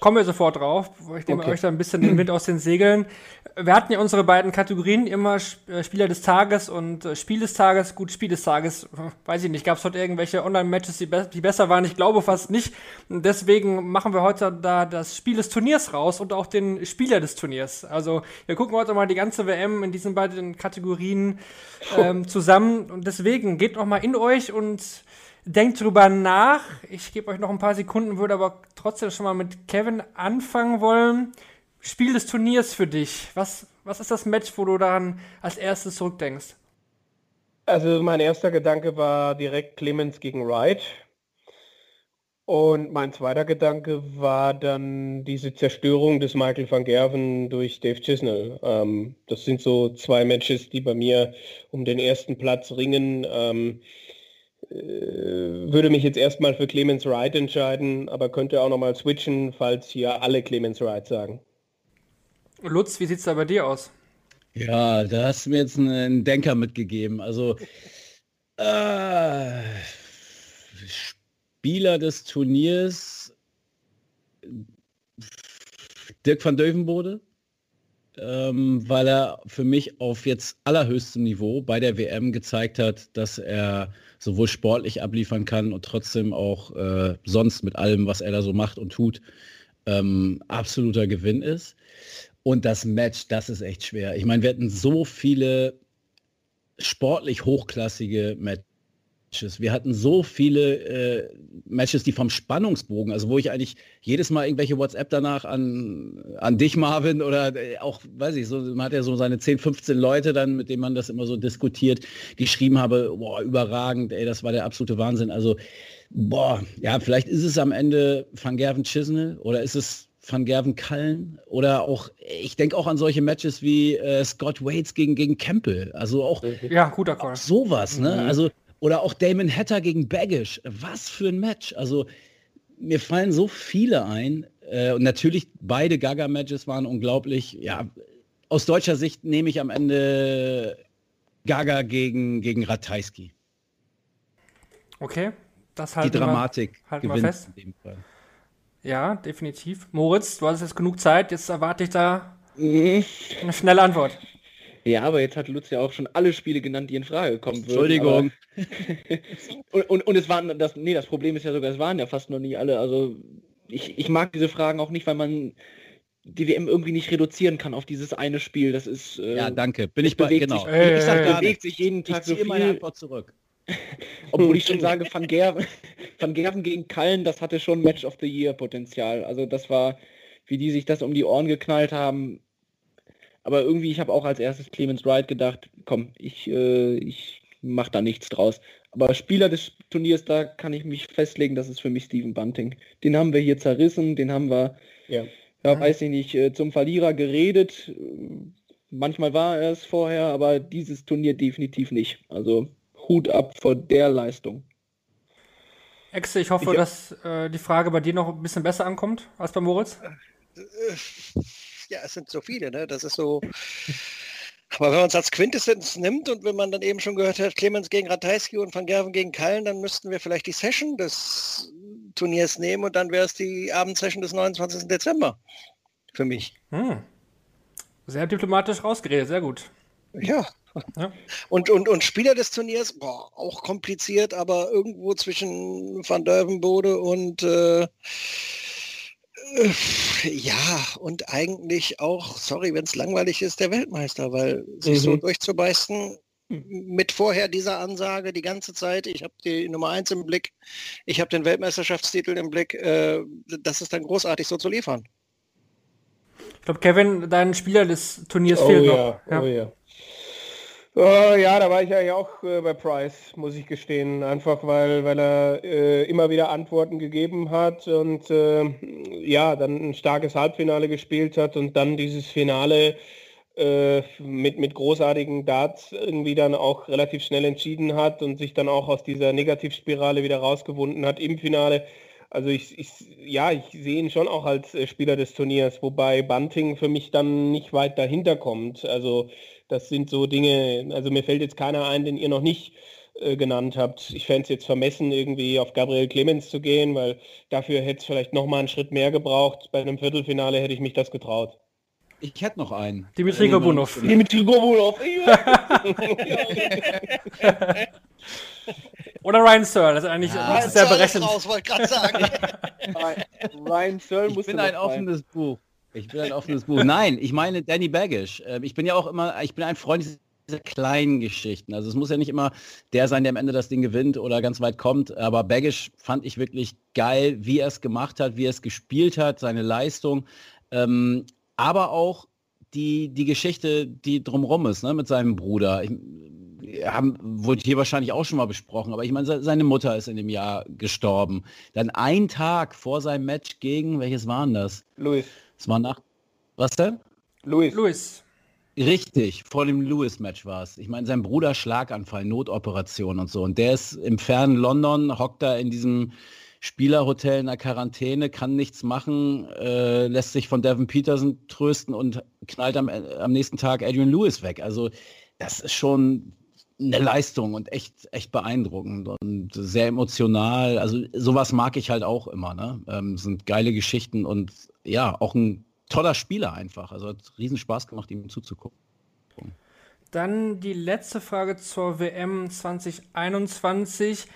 Kommen wir sofort drauf. Ich nehme okay. euch da ein bisschen den Wind aus den Segeln. Wir hatten ja unsere beiden Kategorien immer äh, Spieler des Tages und äh, Spiel des Tages. Gut, Spiel des Tages, weiß ich nicht. Gab es heute irgendwelche Online-Matches, die, be die, besser waren? Ich glaube fast nicht. Deswegen machen wir heute da das Spiel des Turniers raus und auch den Spieler des Turniers. Also wir gucken heute mal die ganze WM in diesen beiden Kategorien ähm, zusammen. Und deswegen geht noch mal in euch und Denkt drüber nach. Ich gebe euch noch ein paar Sekunden, würde aber trotzdem schon mal mit Kevin anfangen wollen. Spiel des Turniers für dich. Was, was ist das Match, wo du daran als erstes zurückdenkst? Also mein erster Gedanke war direkt Clemens gegen Wright. Und mein zweiter Gedanke war dann diese Zerstörung des Michael van Gerven durch Dave Chisnell. Ähm, das sind so zwei Matches, die bei mir um den ersten Platz ringen. Ähm, äh, würde mich jetzt erstmal für Clemens Wright entscheiden, aber könnte auch nochmal switchen, falls hier alle Clemens Wright sagen. Lutz, wie sieht es da bei dir aus? Ja, da hast du mir jetzt einen Denker mitgegeben. Also äh, Spieler des Turniers Dirk van Dövenbode, ähm, weil er für mich auf jetzt allerhöchstem Niveau bei der WM gezeigt hat, dass er sowohl sportlich abliefern kann und trotzdem auch äh, sonst mit allem, was er da so macht und tut, ähm, absoluter Gewinn ist. Und das Match, das ist echt schwer. Ich meine, wir hatten so viele sportlich hochklassige Matches Matches. Wir hatten so viele äh, Matches, die vom Spannungsbogen, also wo ich eigentlich jedes Mal irgendwelche WhatsApp danach an, an dich, Marvin, oder äh, auch, weiß ich, so, man hat ja so seine 10, 15 Leute dann, mit denen man das immer so diskutiert, geschrieben habe, boah, überragend, ey, das war der absolute Wahnsinn. Also, boah, ja, vielleicht ist es am Ende Van Gerven Chisnell oder ist es Van Gerven Kallen oder auch, ich denke auch an solche Matches wie äh, Scott Waits gegen, gegen Campbell. Also auch, ja, guter Call. Sowas, ne? Mhm. Also oder auch Damon Hatter gegen Baggish. Was für ein Match. Also mir fallen so viele ein. Äh, und natürlich beide Gaga-Matches waren unglaublich. Ja, aus deutscher Sicht nehme ich am Ende Gaga gegen, gegen Ratajski. Okay, das halt. Die Dramatik halten wir fest. Ja, definitiv. Moritz, du hast jetzt genug Zeit. Jetzt erwarte ich da mhm. eine schnelle Antwort. Ja, aber jetzt hat Lutz ja auch schon alle Spiele genannt, die in Frage kommen würden. Entschuldigung. und, und, und, es waren, das, nee, das Problem ist ja sogar, es waren ja fast noch nie alle. Also ich, ich mag diese Fragen auch nicht, weil man die WM irgendwie nicht reduzieren kann auf dieses eine Spiel. Das ist. Äh, ja, danke. Bin ich bei, genau. Sich, äh, ich sag, bewegt sich jeden Tag ich so viel. meine Antwort zurück. Obwohl ich schon sage, Van Gerven, Van Gerven gegen Kallen, das hatte schon Match of the Year Potenzial. Also das war, wie die sich das um die Ohren geknallt haben, aber irgendwie, ich habe auch als erstes Clemens Wright gedacht, komm, ich, äh, ich mache da nichts draus. Aber Spieler des Turniers, da kann ich mich festlegen, das ist für mich Steven Bunting. Den haben wir hier zerrissen, den haben wir, ja, ja weiß ich nicht, äh, zum Verlierer geredet. Manchmal war er es vorher, aber dieses Turnier definitiv nicht. Also Hut ab vor der Leistung. Exe, ich hoffe, ich, dass äh, die Frage bei dir noch ein bisschen besser ankommt als bei Moritz. Ja, es sind so viele, ne? Das ist so. Aber wenn man es als Quintessenz nimmt und wenn man dann eben schon gehört hat, Clemens gegen Ratajski und Van Gerven gegen Kallen, dann müssten wir vielleicht die Session des Turniers nehmen und dann wäre es die Abendsession des 29. Dezember. Für mich. Hm. Sehr diplomatisch rausgeredet, sehr gut. Ja. Ja. Und, und, und Spieler des Turniers, boah, auch kompliziert, aber irgendwo zwischen Van Dervenbode und äh, ja, und eigentlich auch, sorry, wenn es langweilig ist, der Weltmeister, weil sich so Mhm. durchzubeißen mit vorher dieser Ansage die ganze Zeit, ich habe die Nummer eins im Blick, ich habe den Weltmeisterschaftstitel im Blick, äh, das ist dann großartig so zu liefern. Ich glaube, Kevin, dein Spieler des Turniers Oh fehlt ja, noch. oh ja. Oh, ja, da war ich ja auch äh, bei Price, muss ich gestehen. Einfach weil, weil er äh, immer wieder Antworten gegeben hat und äh, ja, dann ein starkes Halbfinale gespielt hat und dann dieses Finale äh, mit, mit großartigen Darts irgendwie dann auch relativ schnell entschieden hat und sich dann auch aus dieser Negativspirale wieder rausgewunden hat im Finale. Also ich, ich ja, ich sehe ihn schon auch als äh, Spieler des Turniers, wobei Bunting für mich dann nicht weit dahinter kommt. Also das sind so Dinge, also mir fällt jetzt keiner ein, den ihr noch nicht äh, genannt habt. Ich fände es jetzt vermessen, irgendwie auf Gabriel Clemens zu gehen, weil dafür hätte es vielleicht noch mal einen Schritt mehr gebraucht. Bei einem Viertelfinale hätte ich mich das getraut. Ich hätte noch einen. Dimitri Gobunov. Dimitri Gobulov. Oder Ryan Searle, das ist eigentlich Ja. das ist sehr berechnet. raus, wollte gerade sagen. Ryan Searle Ich muss bin ein offenes Buch. Ich bin ein offenes Buch. Nein, ich meine Danny Baggish. Ähm, Ich bin ja auch immer, ich bin ein Freund dieser kleinen Geschichten. Also es muss ja nicht immer der sein, der am Ende das Ding gewinnt oder ganz weit kommt. Aber Baggish fand ich wirklich geil, wie er es gemacht hat, wie er es gespielt hat, seine Leistung. Ähm, aber auch die, die Geschichte, die drumrum ist, ne, mit seinem Bruder. Ich, haben, wurde hier wahrscheinlich auch schon mal besprochen, aber ich meine, se- seine Mutter ist in dem Jahr gestorben. Dann ein Tag vor seinem Match gegen, welches waren das? Luis. Es war nach, was denn? Luis. Luis. Richtig, vor dem Lewis-Match war es. Ich meine, sein Bruder Schlaganfall, Notoperation und so. Und der ist im fernen London, hockt da in diesem Spielerhotel in der Quarantäne, kann nichts machen, äh, lässt sich von Devin Peterson trösten und knallt am, am nächsten Tag Adrian Lewis weg. Also das ist schon eine Leistung und echt, echt beeindruckend und sehr emotional. Also sowas mag ich halt auch immer. Ne? Ähm, sind geile Geschichten und ja, auch ein toller Spieler einfach. Also hat riesen Spaß gemacht, ihm zuzugucken. Dann die letzte Frage zur WM 2021.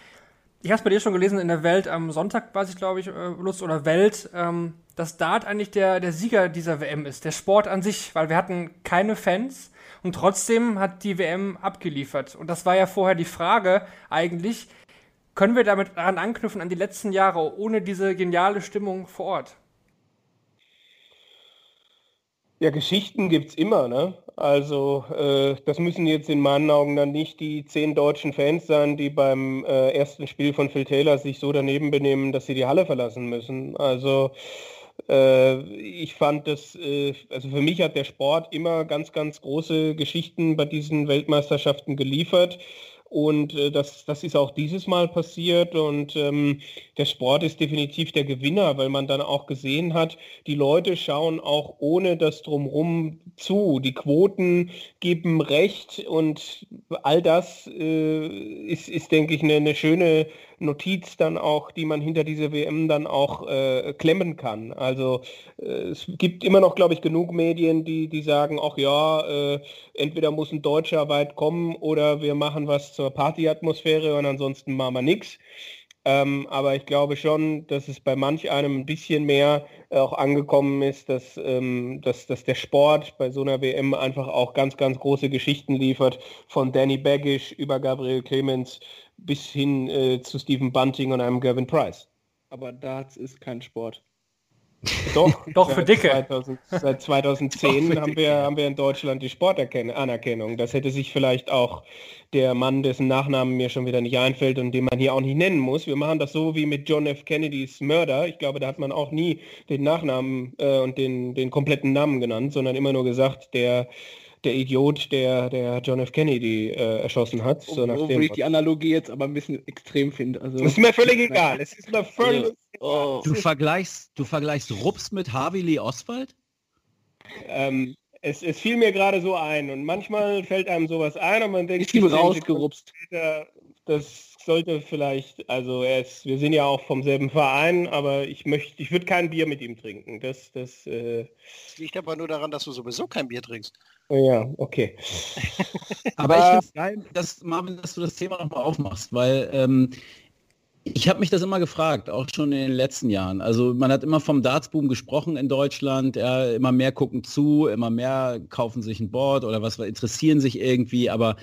Ich habe es bei dir schon gelesen in der Welt am Sonntag, weiß ich glaube ich, äh, Lust oder Welt, ähm, dass Dart eigentlich der, der Sieger dieser WM ist, der Sport an sich, weil wir hatten keine Fans und trotzdem hat die WM abgeliefert. Und das war ja vorher die Frage eigentlich, können wir damit daran anknüpfen an die letzten Jahre ohne diese geniale Stimmung vor Ort? Ja, Geschichten gibt's immer, ne? Also äh, das müssen jetzt in meinen Augen dann nicht die zehn deutschen Fans sein, die beim äh, ersten Spiel von Phil Taylor sich so daneben benehmen, dass sie die Halle verlassen müssen. Also äh, ich fand das, äh, also für mich hat der Sport immer ganz, ganz große Geschichten bei diesen Weltmeisterschaften geliefert. Und äh, das, das ist auch dieses Mal passiert und ähm, der Sport ist definitiv der Gewinner, weil man dann auch gesehen hat, die Leute schauen auch ohne das drumrum zu. Die Quoten geben recht und all das äh, ist, ist, denke ich, eine, eine schöne Notiz dann auch, die man hinter diese WM dann auch äh, klemmen kann. Also äh, es gibt immer noch, glaube ich, genug Medien, die, die sagen, ach ja, äh, entweder muss ein Deutscher weit kommen oder wir machen was zur Partyatmosphäre und ansonsten machen wir nichts. Ähm, aber ich glaube schon, dass es bei manch einem ein bisschen mehr äh, auch angekommen ist, dass, ähm, dass, dass der Sport bei so einer WM einfach auch ganz, ganz große Geschichten liefert, von Danny Baggish über Gabriel Clemens bis hin äh, zu Stephen Bunting und einem Gavin Price. Aber Darts ist kein Sport. Doch, Doch, für seit Dicke. 2000, seit 2010 haben, wir, haben wir in Deutschland die Sportanerkennung. Das hätte sich vielleicht auch der Mann, dessen Nachnamen mir schon wieder nicht einfällt und den man hier auch nicht nennen muss. Wir machen das so wie mit John F. Kennedys Mörder. Ich glaube, da hat man auch nie den Nachnamen äh, und den, den kompletten Namen genannt, sondern immer nur gesagt, der, der Idiot, der, der John F. Kennedy äh, erschossen hat. So nach Obwohl ich die Analogie jetzt aber ein bisschen extrem finde. Also, das ist mir völlig egal. Es ist mir völlig oh. Du vergleichst, du vergleichst Rups mit Harvey Lee Oswald? Ähm, Es, es fiel mir gerade so ein und manchmal fällt einem sowas ein und man denkt, Ist ihm rausgerupst. das sollte vielleicht, also er ist, wir sind ja auch vom selben Verein, aber ich möchte, ich würde kein Bier mit ihm trinken. Das, das, äh, Das liegt aber nur daran, dass du sowieso kein Bier trinkst. oh ja, okay. Aber ich finde es geil, dass, Marvin, dass du das Thema nochmal aufmachst, weil ähm, ich habe mich das immer gefragt, auch schon in den letzten Jahren. Also man hat immer vom Dartsboom gesprochen in Deutschland, ja, immer mehr gucken zu, immer mehr kaufen sich ein Board oder was, interessieren sich irgendwie, aber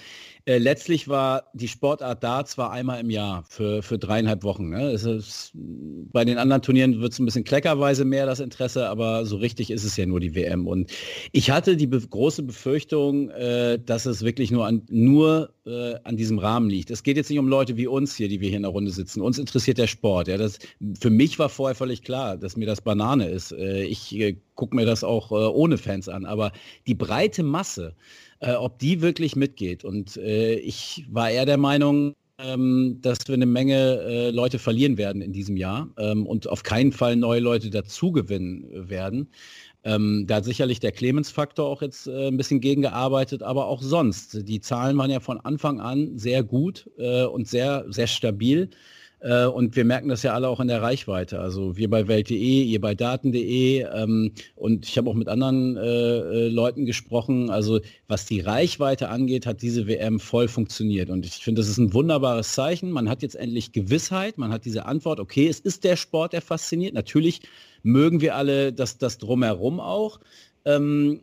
äh, letztlich war die Sportart Darts war einmal im Jahr für, für dreieinhalb Wochen. Ne? Ist, bei den anderen Turnieren wird es ein bisschen kleckerweise mehr das Interesse, aber so richtig ist es ja nur die WM. Und ich hatte die be große Befürchtung, äh, dass es wirklich nur an, nur äh, an diesem Rahmen liegt. Es geht jetzt nicht um Leute wie uns hier, die wir hier in der Runde sitzen. Uns interessiert der Sport. Ja? Das, für mich war vorher völlig klar, dass mir das Banane ist. Äh, ich äh, gucke mir das auch ohne Fans an. Aber die breite Masse, ob die wirklich mitgeht. Und ich war eher der Meinung, ähm, dass wir eine Menge Leute verlieren werden in diesem Jahr ähm, und auf keinen Fall neue Leute dazugewinnen werden. Ähm, da hat sicherlich der Clemens-Faktor auch jetzt äh, ein bisschen gegengearbeitet, aber auch sonst. Die Zahlen waren ja von Anfang an sehr gut äh, und sehr, sehr stabil. Äh, und wir merken das ja alle auch in der Reichweite. Also wir bei Welt.de, ihr bei Daten.de ähm, und ich habe auch mit anderen äh, äh, Leuten gesprochen. Also was die Reichweite angeht, hat diese WM voll funktioniert. Und ich finde, das ist ein wunderbares Zeichen. Man hat jetzt endlich Gewissheit, man hat diese Antwort, okay, es ist der Sport, der fasziniert. Natürlich mögen wir alle das, das drumherum auch. Ähm,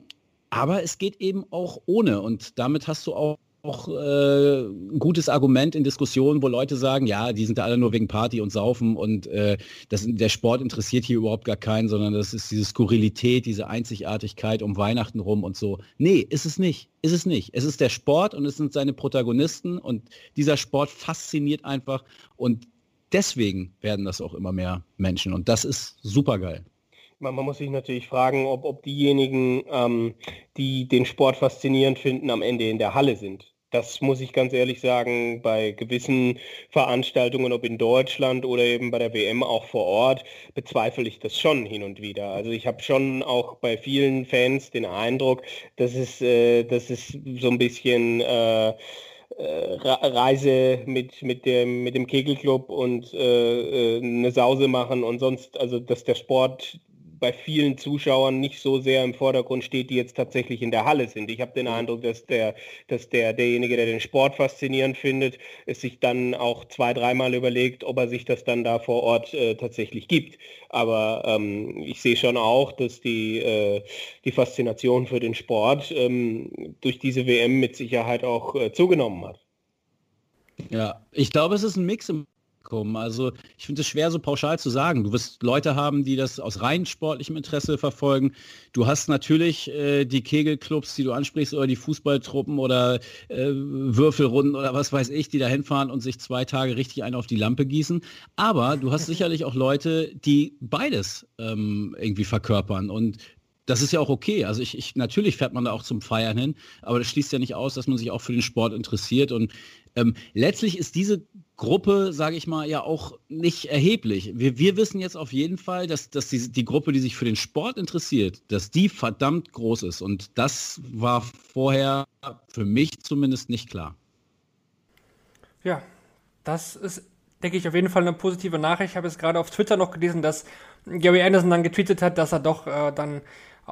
aber es geht eben auch ohne. Und damit hast du auch auch äh, ein gutes Argument in Diskussionen, wo Leute sagen, ja, die sind da alle nur wegen Party und Saufen und äh, das, der Sport interessiert hier überhaupt gar keinen, sondern das ist diese Skurrilität, diese Einzigartigkeit um Weihnachten rum und so. Nee, ist es nicht. Ist es nicht. Es ist der Sport und es sind seine Protagonisten und dieser Sport fasziniert einfach und deswegen werden das auch immer mehr Menschen und das ist super geil. Man, man muss sich natürlich fragen, ob, ob diejenigen, ähm, die den Sport faszinierend finden, am Ende in der Halle sind. Das muss ich ganz ehrlich sagen, bei gewissen Veranstaltungen, ob in Deutschland oder eben bei der WM auch vor Ort, bezweifle ich das schon hin und wieder. Also ich habe schon auch bei vielen Fans den Eindruck, dass es, äh, dass es so ein bisschen äh, Reise mit, mit, dem, mit dem Kegelclub und äh, eine Sause machen und sonst, also dass der Sport bei vielen Zuschauern nicht so sehr im Vordergrund steht, die jetzt tatsächlich in der Halle sind. Ich habe den Eindruck, dass der, dass der, derjenige, der den Sport faszinierend findet, es sich dann auch zwei, dreimal überlegt, ob er sich das dann da vor Ort äh, tatsächlich gibt. Aber ähm, ich sehe schon auch, dass die, äh, die Faszination für den Sport ähm, durch diese WM mit Sicherheit auch äh, zugenommen hat. Ja, ich glaube, es ist ein Mix im kommen. Also ich finde es schwer so pauschal zu sagen. Du wirst Leute haben, die das aus rein sportlichem Interesse verfolgen. Du hast natürlich äh, die Kegelclubs, die du ansprichst, oder die Fußballtruppen oder äh, Würfelrunden oder was weiß ich, die da hinfahren und sich zwei Tage richtig einen auf die Lampe gießen. Aber du hast sicherlich auch Leute, die beides ähm, irgendwie verkörpern. Und das ist ja auch okay. Also ich, ich, natürlich fährt man da auch zum Feiern hin, aber das schließt ja nicht aus, dass man sich auch für den Sport interessiert. Und ähm, letztlich ist diese Gruppe, sage ich mal, ja auch nicht erheblich. Wir, wir wissen jetzt auf jeden Fall, dass, dass die, die Gruppe, die sich für den Sport interessiert, dass die verdammt groß ist. Und das war vorher für mich zumindest nicht klar. Ja, das ist, denke ich, auf jeden Fall eine positive Nachricht. Ich habe jetzt gerade auf Twitter noch gelesen, dass Gary Anderson dann getweetet hat, dass er doch äh, dann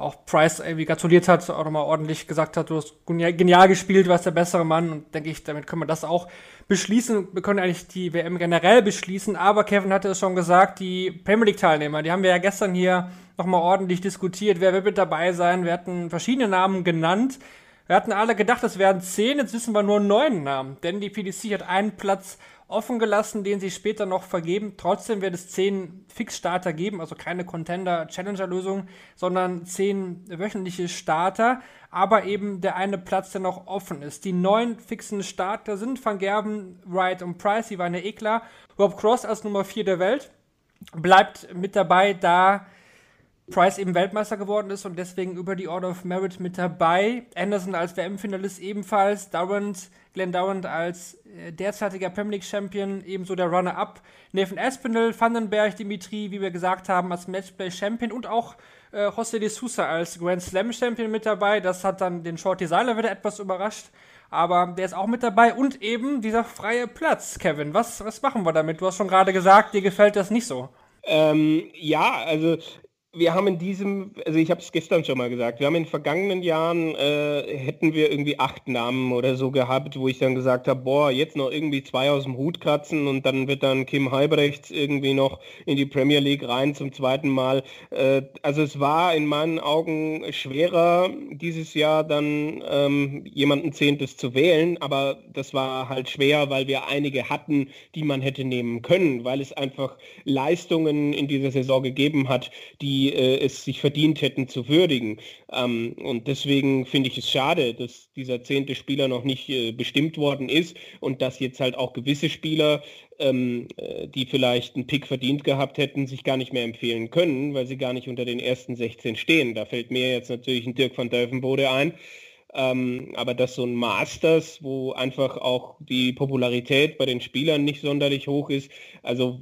auch Price irgendwie gratuliert hat, auch nochmal ordentlich gesagt hat, du hast genial gespielt, du warst der bessere Mann und denke ich, damit können wir das auch beschließen. Wir können eigentlich die WM generell beschließen, aber Kevin hatte es schon gesagt, die Premier League Teilnehmer, die haben wir ja gestern hier nochmal ordentlich diskutiert, wer wird mit dabei sein, wir hatten verschiedene Namen genannt. Wir hatten alle gedacht, es wären zehn, jetzt wissen wir nur neun Namen, denn die PDC hat einen Platz offen gelassen, den sie später noch vergeben. Trotzdem wird es zehn Fixstarter geben, also keine Contender-Challenger-Lösung, sondern zehn wöchentliche Starter, aber eben der eine Platz, der noch offen ist. Die neun fixen Starter sind Van Gerben, Wright und Price, die waren ja eh klar. Rob Cross als Nummer vier der Welt bleibt mit dabei, da Price eben Weltmeister geworden ist und deswegen über die Order of Merit mit dabei. Anderson als WM-Finalist ebenfalls. Durant, Glenn Durant als äh, derzeitiger Premier League Champion, ebenso der Runner-Up. Nathan Aspinall, Vandenberg, Dimitri, wie wir gesagt haben, als Matchplay Champion und auch äh, José de Sousa als Grand Slam Champion mit dabei. Das hat dann den Shorty Seiler wieder etwas überrascht. Aber der ist auch mit dabei und eben dieser freie Platz, Kevin. Was, was machen wir damit? Du hast schon gerade gesagt, dir gefällt das nicht so. Ähm, ja, also wir haben in diesem, also ich habe es gestern schon mal gesagt, wir haben in den vergangenen Jahren, äh, hätten wir irgendwie acht Namen oder so gehabt, wo ich dann gesagt habe, boah, jetzt noch irgendwie zwei aus dem Hut kratzen und dann wird dann Kim Halbrechts irgendwie noch in die Premier League rein zum zweiten Mal. Äh, also es war in meinen Augen schwerer, dieses Jahr dann ähm, jemanden Zehntes zu wählen, aber das war halt schwer, weil wir einige hatten, die man hätte nehmen können, weil es einfach Leistungen in dieser Saison gegeben hat, die äh, es sich verdient hätten zu würdigen. Ähm, und deswegen finde ich es schade, dass dieser zehnte Spieler noch nicht äh, bestimmt worden ist und dass jetzt halt auch gewisse Spieler, ähm, äh, die vielleicht einen Pick verdient gehabt hätten, sich gar nicht mehr empfehlen können, weil sie gar nicht unter den ersten 16 stehen. Da fällt mir jetzt natürlich ein Dirk van Dövenbode ein. Ähm, aber dass so ein Masters, wo einfach auch die Popularität bei den Spielern nicht sonderlich hoch ist, also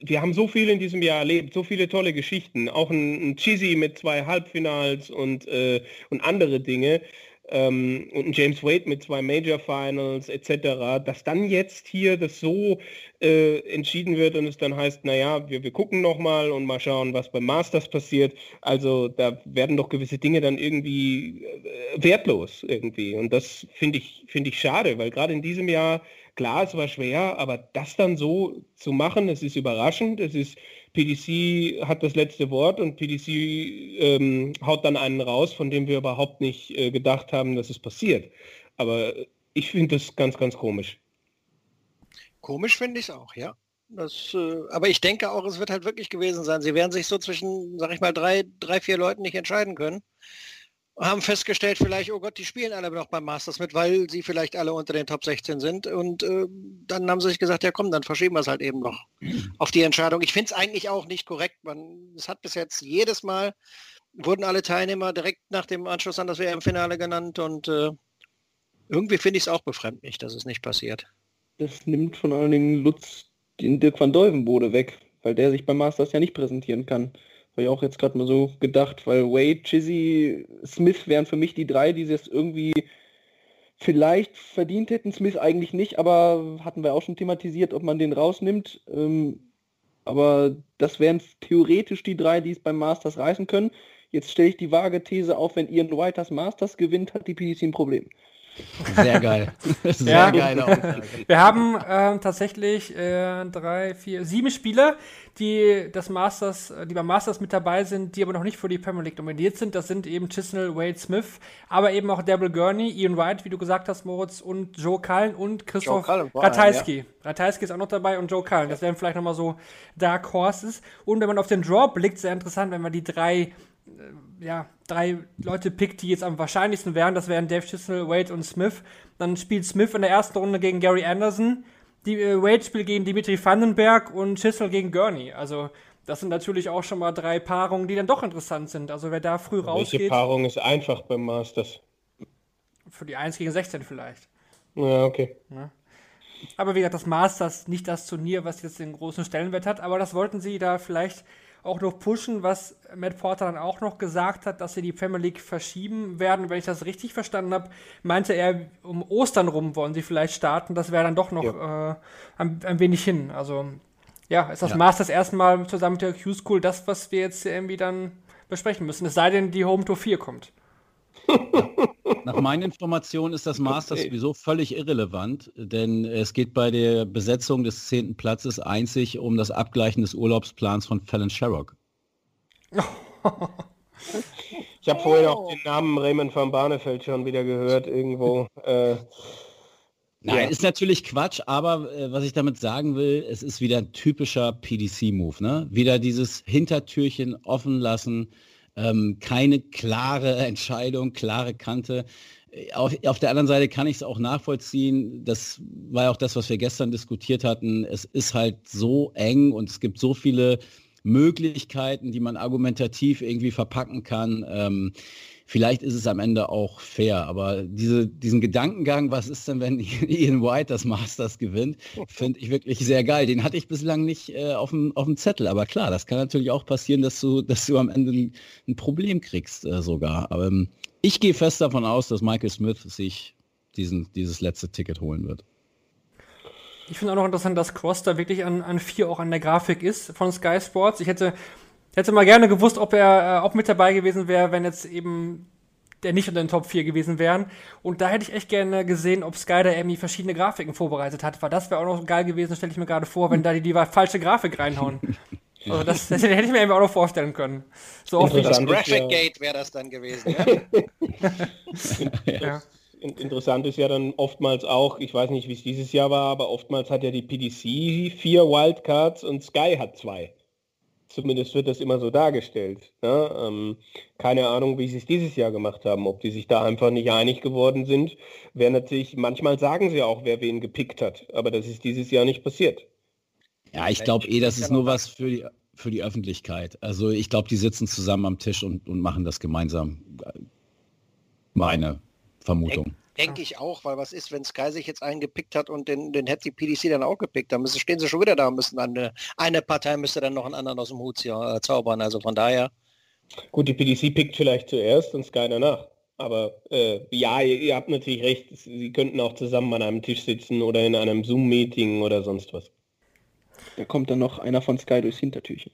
wir haben so viel in diesem Jahr erlebt, so viele tolle Geschichten, auch ein, ein Chizzy mit zwei Halbfinals und, äh, und andere Dinge ähm, und ein James Wade mit zwei Major Finals etc., dass dann jetzt hier das so äh, entschieden wird und es dann heißt, naja, wir, wir gucken nochmal und mal schauen, was beim Masters passiert. Also da werden doch gewisse Dinge dann irgendwie äh, wertlos irgendwie und das finde ich, finde ich schade, weil gerade in diesem Jahr Klar, es war schwer, aber das dann so zu machen, es ist überraschend. Es ist, PDC hat das letzte Wort und PDC ähm, haut dann einen raus, von dem wir überhaupt nicht äh, gedacht haben, dass es passiert. Aber ich finde das ganz, ganz komisch. Komisch finde ich es auch, ja. Das, äh, aber ich denke auch, es wird halt wirklich gewesen sein. Sie werden sich so zwischen, sag ich mal, drei, drei, vier Leuten nicht entscheiden können haben festgestellt, vielleicht, oh Gott, die spielen alle noch beim Masters mit, weil sie vielleicht alle unter den Top 16 sind. Und äh, dann haben sie sich gesagt, ja komm, dann verschieben wir es halt eben noch auf die Entscheidung. Ich finde es eigentlich auch nicht korrekt. Man, es hat bis jetzt jedes Mal, wurden alle Teilnehmer direkt nach dem Anschluss an das WM-Finale genannt und äh, irgendwie finde ich es auch befremdlich, dass es nicht passiert. Das nimmt von allen Dingen Lutz den Dirk van Deuvenbode weg, weil der sich beim Masters ja nicht präsentieren kann. Habe ich auch jetzt gerade mal so gedacht, weil Wade, Chizzy, Smith wären für mich die drei, die es irgendwie vielleicht verdient hätten. Smith eigentlich nicht, aber hatten wir auch schon thematisiert, ob man den rausnimmt. Ähm, aber das wären theoretisch die drei, die es beim Masters reißen können. Jetzt stelle ich die vage These auf, wenn Ian White das Masters gewinnt, hat die PDC ein Problem. Sehr geil. Sehr ja. geile Aussage. Wir haben äh, tatsächlich äh, drei, vier, sieben Spieler, die das Masters, äh, die beim Masters mit dabei sind, die aber noch nicht für die Premier League nominiert sind. Das sind eben Chisnell, Wade Smith, aber eben auch Devil Gurney, Ian White, wie du gesagt hast, Moritz, und Joe Cullen und Christoph Ratajski. Ja. Ratajski ist auch noch dabei und Joe Cullen. Das wären vielleicht nochmal so Dark Horses. Und wenn man auf den Draw blickt, sehr interessant, wenn man die drei ja, drei Leute pickt, die jetzt am wahrscheinlichsten wären, das wären Dave Chisnell, Wade und Smith. Dann spielt Smith in der ersten Runde gegen Gary Anderson. Die, äh, Wade spielt gegen Dimitri Vandenberg und Chisnell gegen Gurney. Also das sind natürlich auch schon mal drei Paarungen, die dann doch interessant sind. Also wer da früh rausgeht... Welche Paarung ist einfach beim Masters? Für die 1 gegen 16 vielleicht. Ja, okay. Ja. Aber wie gesagt, das Masters nicht das Turnier, was jetzt den großen Stellenwert hat, aber das wollten sie da vielleicht auch noch pushen, was Matt Porter dann auch noch gesagt hat, dass sie die Premier League verschieben werden. Wenn ich das richtig verstanden habe, meinte er, um Ostern rum wollen sie vielleicht starten. Das wäre dann doch noch ja. äh, ein, ein, wenig hin. Also ja, ist das ja. Masters erstmal zusammen mit der Q-School das, was wir jetzt irgendwie dann besprechen müssen. Es sei denn, die Home Tour 4 kommt. Nach meinen Informationen ist das Masters okay. sowieso völlig irrelevant, denn es geht bei der Besetzung des zehnten Platzes einzig um das Abgleichen des Urlaubsplans von Fallon Sherrock. Ich habe vorher auch den Namen Raymond van Barneveld schon wieder gehört irgendwo. Äh, Nein, ja. ist natürlich Quatsch, aber äh, was ich damit sagen will, es ist wieder ein typischer PDC-Move. Ne? Wieder dieses Hintertürchen offen lassen ähm, keine klare Entscheidung, klare Kante. Auf, auf der anderen Seite kann ich es auch nachvollziehen. Das war ja auch das, was wir gestern diskutiert hatten. Es ist halt so eng und es gibt so viele Möglichkeiten, die man argumentativ irgendwie verpacken kann. Ähm, vielleicht ist es am Ende auch fair, aber diese, diesen Gedankengang, was ist denn, wenn Ian White das Masters gewinnt, finde ich wirklich sehr geil. Den hatte ich bislang nicht äh, auf, dem, Zettel, aber klar, das kann natürlich auch passieren, dass du, dass du am Ende ein, ein Problem kriegst äh, sogar. Aber ähm, ich gehe fest davon aus, dass Michael Smith sich diesen, dieses letzte Ticket holen wird. Ich finde auch noch interessant, dass Cross da wirklich an, an vier auch an der Grafik ist von Sky Sports. Ich hätte, hätte mal gerne gewusst, ob er äh, auch mit dabei gewesen wäre, wenn jetzt eben der nicht unter den Top 4 gewesen wären. Und da hätte ich echt gerne gesehen, ob Sky da irgendwie verschiedene Grafiken vorbereitet hat, weil das wäre auch noch geil gewesen, stelle ich mir gerade vor, wenn da die, die falsche Grafik reinhauen. Also das, das hätte ich mir irgendwie auch noch vorstellen können. So oft Das Interessant ist ja- Graphic Gate wäre das dann gewesen. Ja? ja. In- Interessant ist ja dann oftmals auch, ich weiß nicht, wie es dieses Jahr war, aber oftmals hat ja die PDC vier Wildcards und Sky hat zwei. Zumindest wird das immer so dargestellt. Ne? Ähm, keine Ahnung, wie sie es dieses Jahr gemacht haben, ob die sich da einfach nicht einig geworden sind. Wäre natürlich, manchmal sagen sie auch, wer wen gepickt hat, aber das ist dieses Jahr nicht passiert. Ja, ich glaube eh, das ist nur was für die, für die Öffentlichkeit. Also ich glaube, die sitzen zusammen am Tisch und, und machen das gemeinsam. Meine Vermutung. Denke ich auch, weil was ist, wenn Sky sich jetzt einen gepickt hat und den, den hätte die PDC dann auch gepickt, dann müssen, stehen sie schon wieder da und müssen eine, eine Partei müsste dann noch einen anderen aus dem Hut ziehen, äh, zaubern. Also von daher, Gut, die PDC pickt vielleicht zuerst und Sky danach. Aber äh, ja, ihr, ihr habt natürlich recht, sie könnten auch zusammen an einem Tisch sitzen oder in einem Zoom-Meeting oder sonst was. Da kommt dann noch einer von Sky durchs Hintertürchen.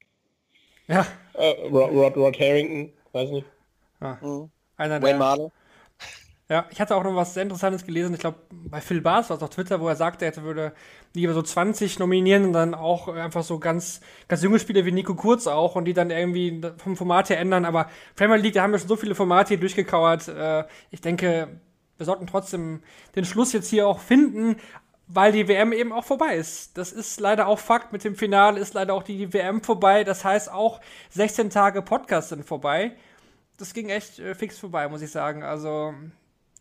ja. Äh, Rod, Rod, Rod Harrington, weiß nicht. hm, Einer Wayne der, Marlow. Ja, ich hatte auch noch was sehr Interessantes gelesen. Ich glaube, bei Phil Bars war es auf Twitter, wo er sagte, er würde lieber so 20 nominieren und dann auch einfach so ganz, ganz junge Spieler wie Nico Kurz auch und die dann irgendwie vom Format her ändern. Aber Premier League, da haben wir schon so viele Formate hier durchgekauert. Äh, ich denke, wir sollten trotzdem den Schluss jetzt hier auch finden, weil die WM eben auch vorbei ist. Das ist leider auch Fakt. Mit dem Finale ist leider auch die WM vorbei. Das heißt auch 16 Tage Podcast sind vorbei. Das ging echt äh, fix vorbei, muss ich sagen. Also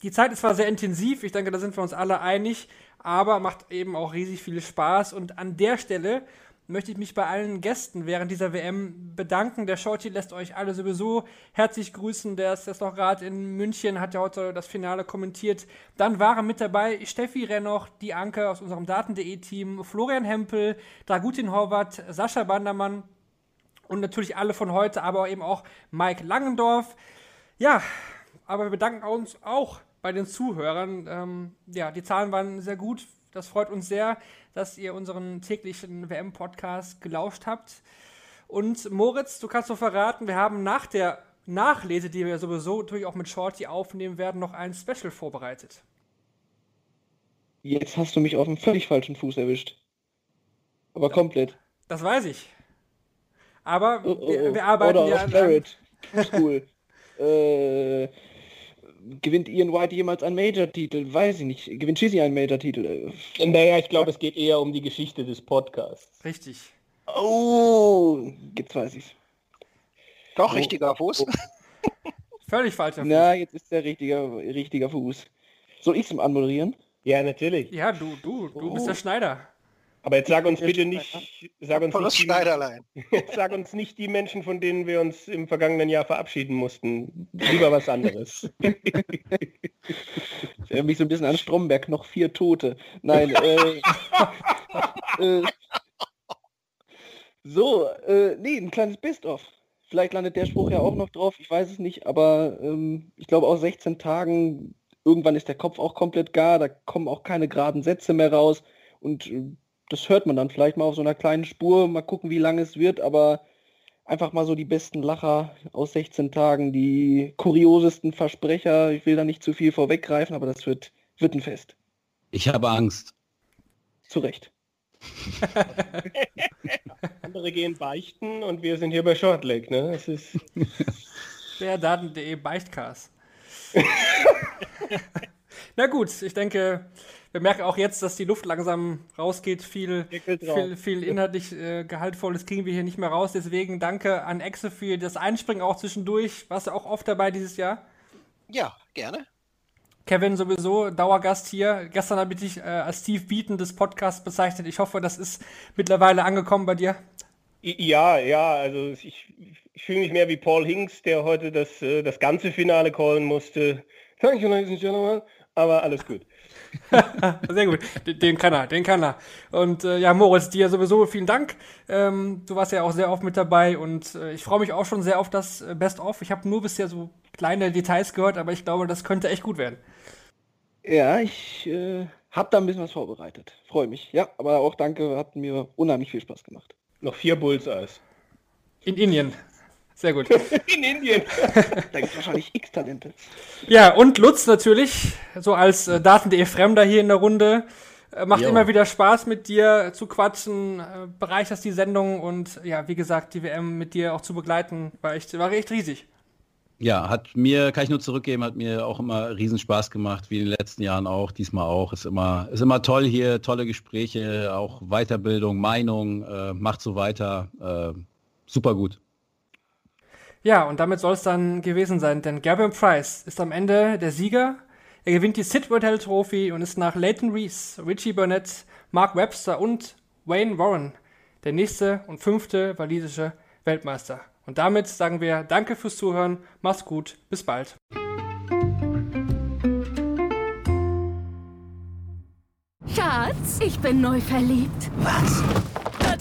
die Zeit ist zwar sehr intensiv, ich denke, da sind wir uns alle einig, aber macht eben auch riesig viel Spaß. Und an der Stelle möchte ich mich bei allen Gästen während dieser WM bedanken. Der Shorty lässt euch alle sowieso herzlich grüßen. Der ist jetzt noch gerade in München, hat ja heute das Finale kommentiert. Dann waren mit dabei Steffi Rennoch, die Anke aus unserem Daten.de-Team, Florian Hempel, Dragutin Horvath, Sascha Bandermann und natürlich alle von heute, aber eben auch Mike Langendorf. Ja, aber wir bedanken uns auch bei den Zuhörern. Ähm, ja, die Zahlen waren sehr gut. Das freut uns sehr, dass ihr unseren täglichen WM-Podcast gelauscht habt. Und Moritz, du kannst doch verraten, wir haben nach der Nachlese, die wir sowieso natürlich auch mit Shorty aufnehmen werden, noch ein Special vorbereitet. Jetzt hast du mich auf dem völlig falschen Fuß erwischt. Aber komplett. Das weiß ich. Aber Oh, oh, wir, oh. wir arbeiten Oder ja an, Barrett. Cool. äh, gewinnt Ian White jemals einen Major-Titel? Weiß ich nicht. Gewinnt Chizzy einen Major-Titel? Naja, ich glaube, es geht eher um die Geschichte des Podcasts. Richtig. Oh, jetzt weiß ich's. Doch, richtiger Fuß. Völlig falscher Fuß. Na, jetzt ist der richtige, richtiger Fuß. Soll ich's ihm anmoderieren? Ja, natürlich. Ja, du, du, du bist Oh. der Schneider. Aber jetzt sag uns bitte nicht, sag uns nicht, die, Schneiderlein. sag uns nicht die Menschen, von denen wir uns im vergangenen Jahr verabschieden mussten. Lieber was anderes. Ich erinnere mich so ein bisschen an Stromberg, noch vier Tote. Nein, äh, äh, so, äh, nee, ein kleines Best-of. Vielleicht landet der Spruch ja auch noch drauf, ich weiß es nicht, aber ähm, ich glaube aus 16 Tagen, irgendwann ist der Kopf auch komplett gar, da kommen auch keine geraden Sätze mehr raus und äh, das hört man dann vielleicht mal auf so einer kleinen Spur, mal gucken, wie lange es wird, aber einfach mal so die besten Lacher aus 16 Tagen, die kuriosesten Versprecher. Ich will da nicht zu viel vorweggreifen, aber das wird, wird ein Fest. Ich habe Angst. Zu Recht. Andere gehen beichten und wir sind hier bei Shortleg. Ne? Es ist, Der Daten.de Beichtcast. Na gut, ich denke, wir merken auch jetzt, dass die Luft langsam rausgeht. Viel, viel, viel inhaltlich äh, Gehaltvolles kriegen wir hier nicht mehr raus. Deswegen danke an Exe für das Einspringen auch zwischendurch. Warst du auch oft dabei dieses Jahr? Ja, gerne. Kevin sowieso, Dauergast hier. Gestern habe ich dich äh, als Steve Beaton des Podcasts bezeichnet. Ich hoffe, das ist mittlerweile angekommen bei dir. Ja, ja, also ich, ich fühle mich mehr wie Paul Hinks, der heute das, äh, das ganze Finale callen musste. Thank you, ladies and gentlemen. Aber alles gut. Sehr gut, den kann er, den kann er. Und äh, ja, Moritz, dir sowieso vielen Dank. Ähm, du warst ja auch sehr oft mit dabei und äh, ich freue mich auch schon sehr auf das äh, Best-of. Ich habe nur bisher so kleine Details gehört, aber ich glaube, das könnte echt gut werden. Ja, ich äh, habe da ein bisschen was vorbereitet. Freue mich. Ja, aber auch danke, hat mir unheimlich viel Spaß gemacht. Noch vier Bullseyes. In Indien. Sehr gut. In Indien. da gibt es wahrscheinlich X-Talente. Ja, und Lutz natürlich, so als äh, Daten.de Fremder hier in der Runde. Äh, macht Jo. immer wieder Spaß mit dir zu quatschen, äh, bereicherst die Sendung und ja, wie gesagt, die WM mit dir auch zu begleiten, war echt, war echt riesig. Ja, hat mir, kann ich nur zurückgeben, hat mir auch immer riesen Spaß gemacht, wie in den letzten Jahren auch, diesmal auch. Ist immer, ist immer toll hier, tolle Gespräche, auch Weiterbildung, Meinung, äh, macht so weiter. Äh, super gut. Ja, und damit soll es dann gewesen sein, denn Gavin Price ist am Ende der Sieger. Er gewinnt die Sid Waddell Trophy und ist nach Leighton Reese, Richie Burnett, Mark Webster und Wayne Warren der nächste und fünfte walisische Weltmeister. Und damit sagen wir Danke fürs Zuhören, mach's gut, bis bald. Schatz, ich bin neu verliebt. Was?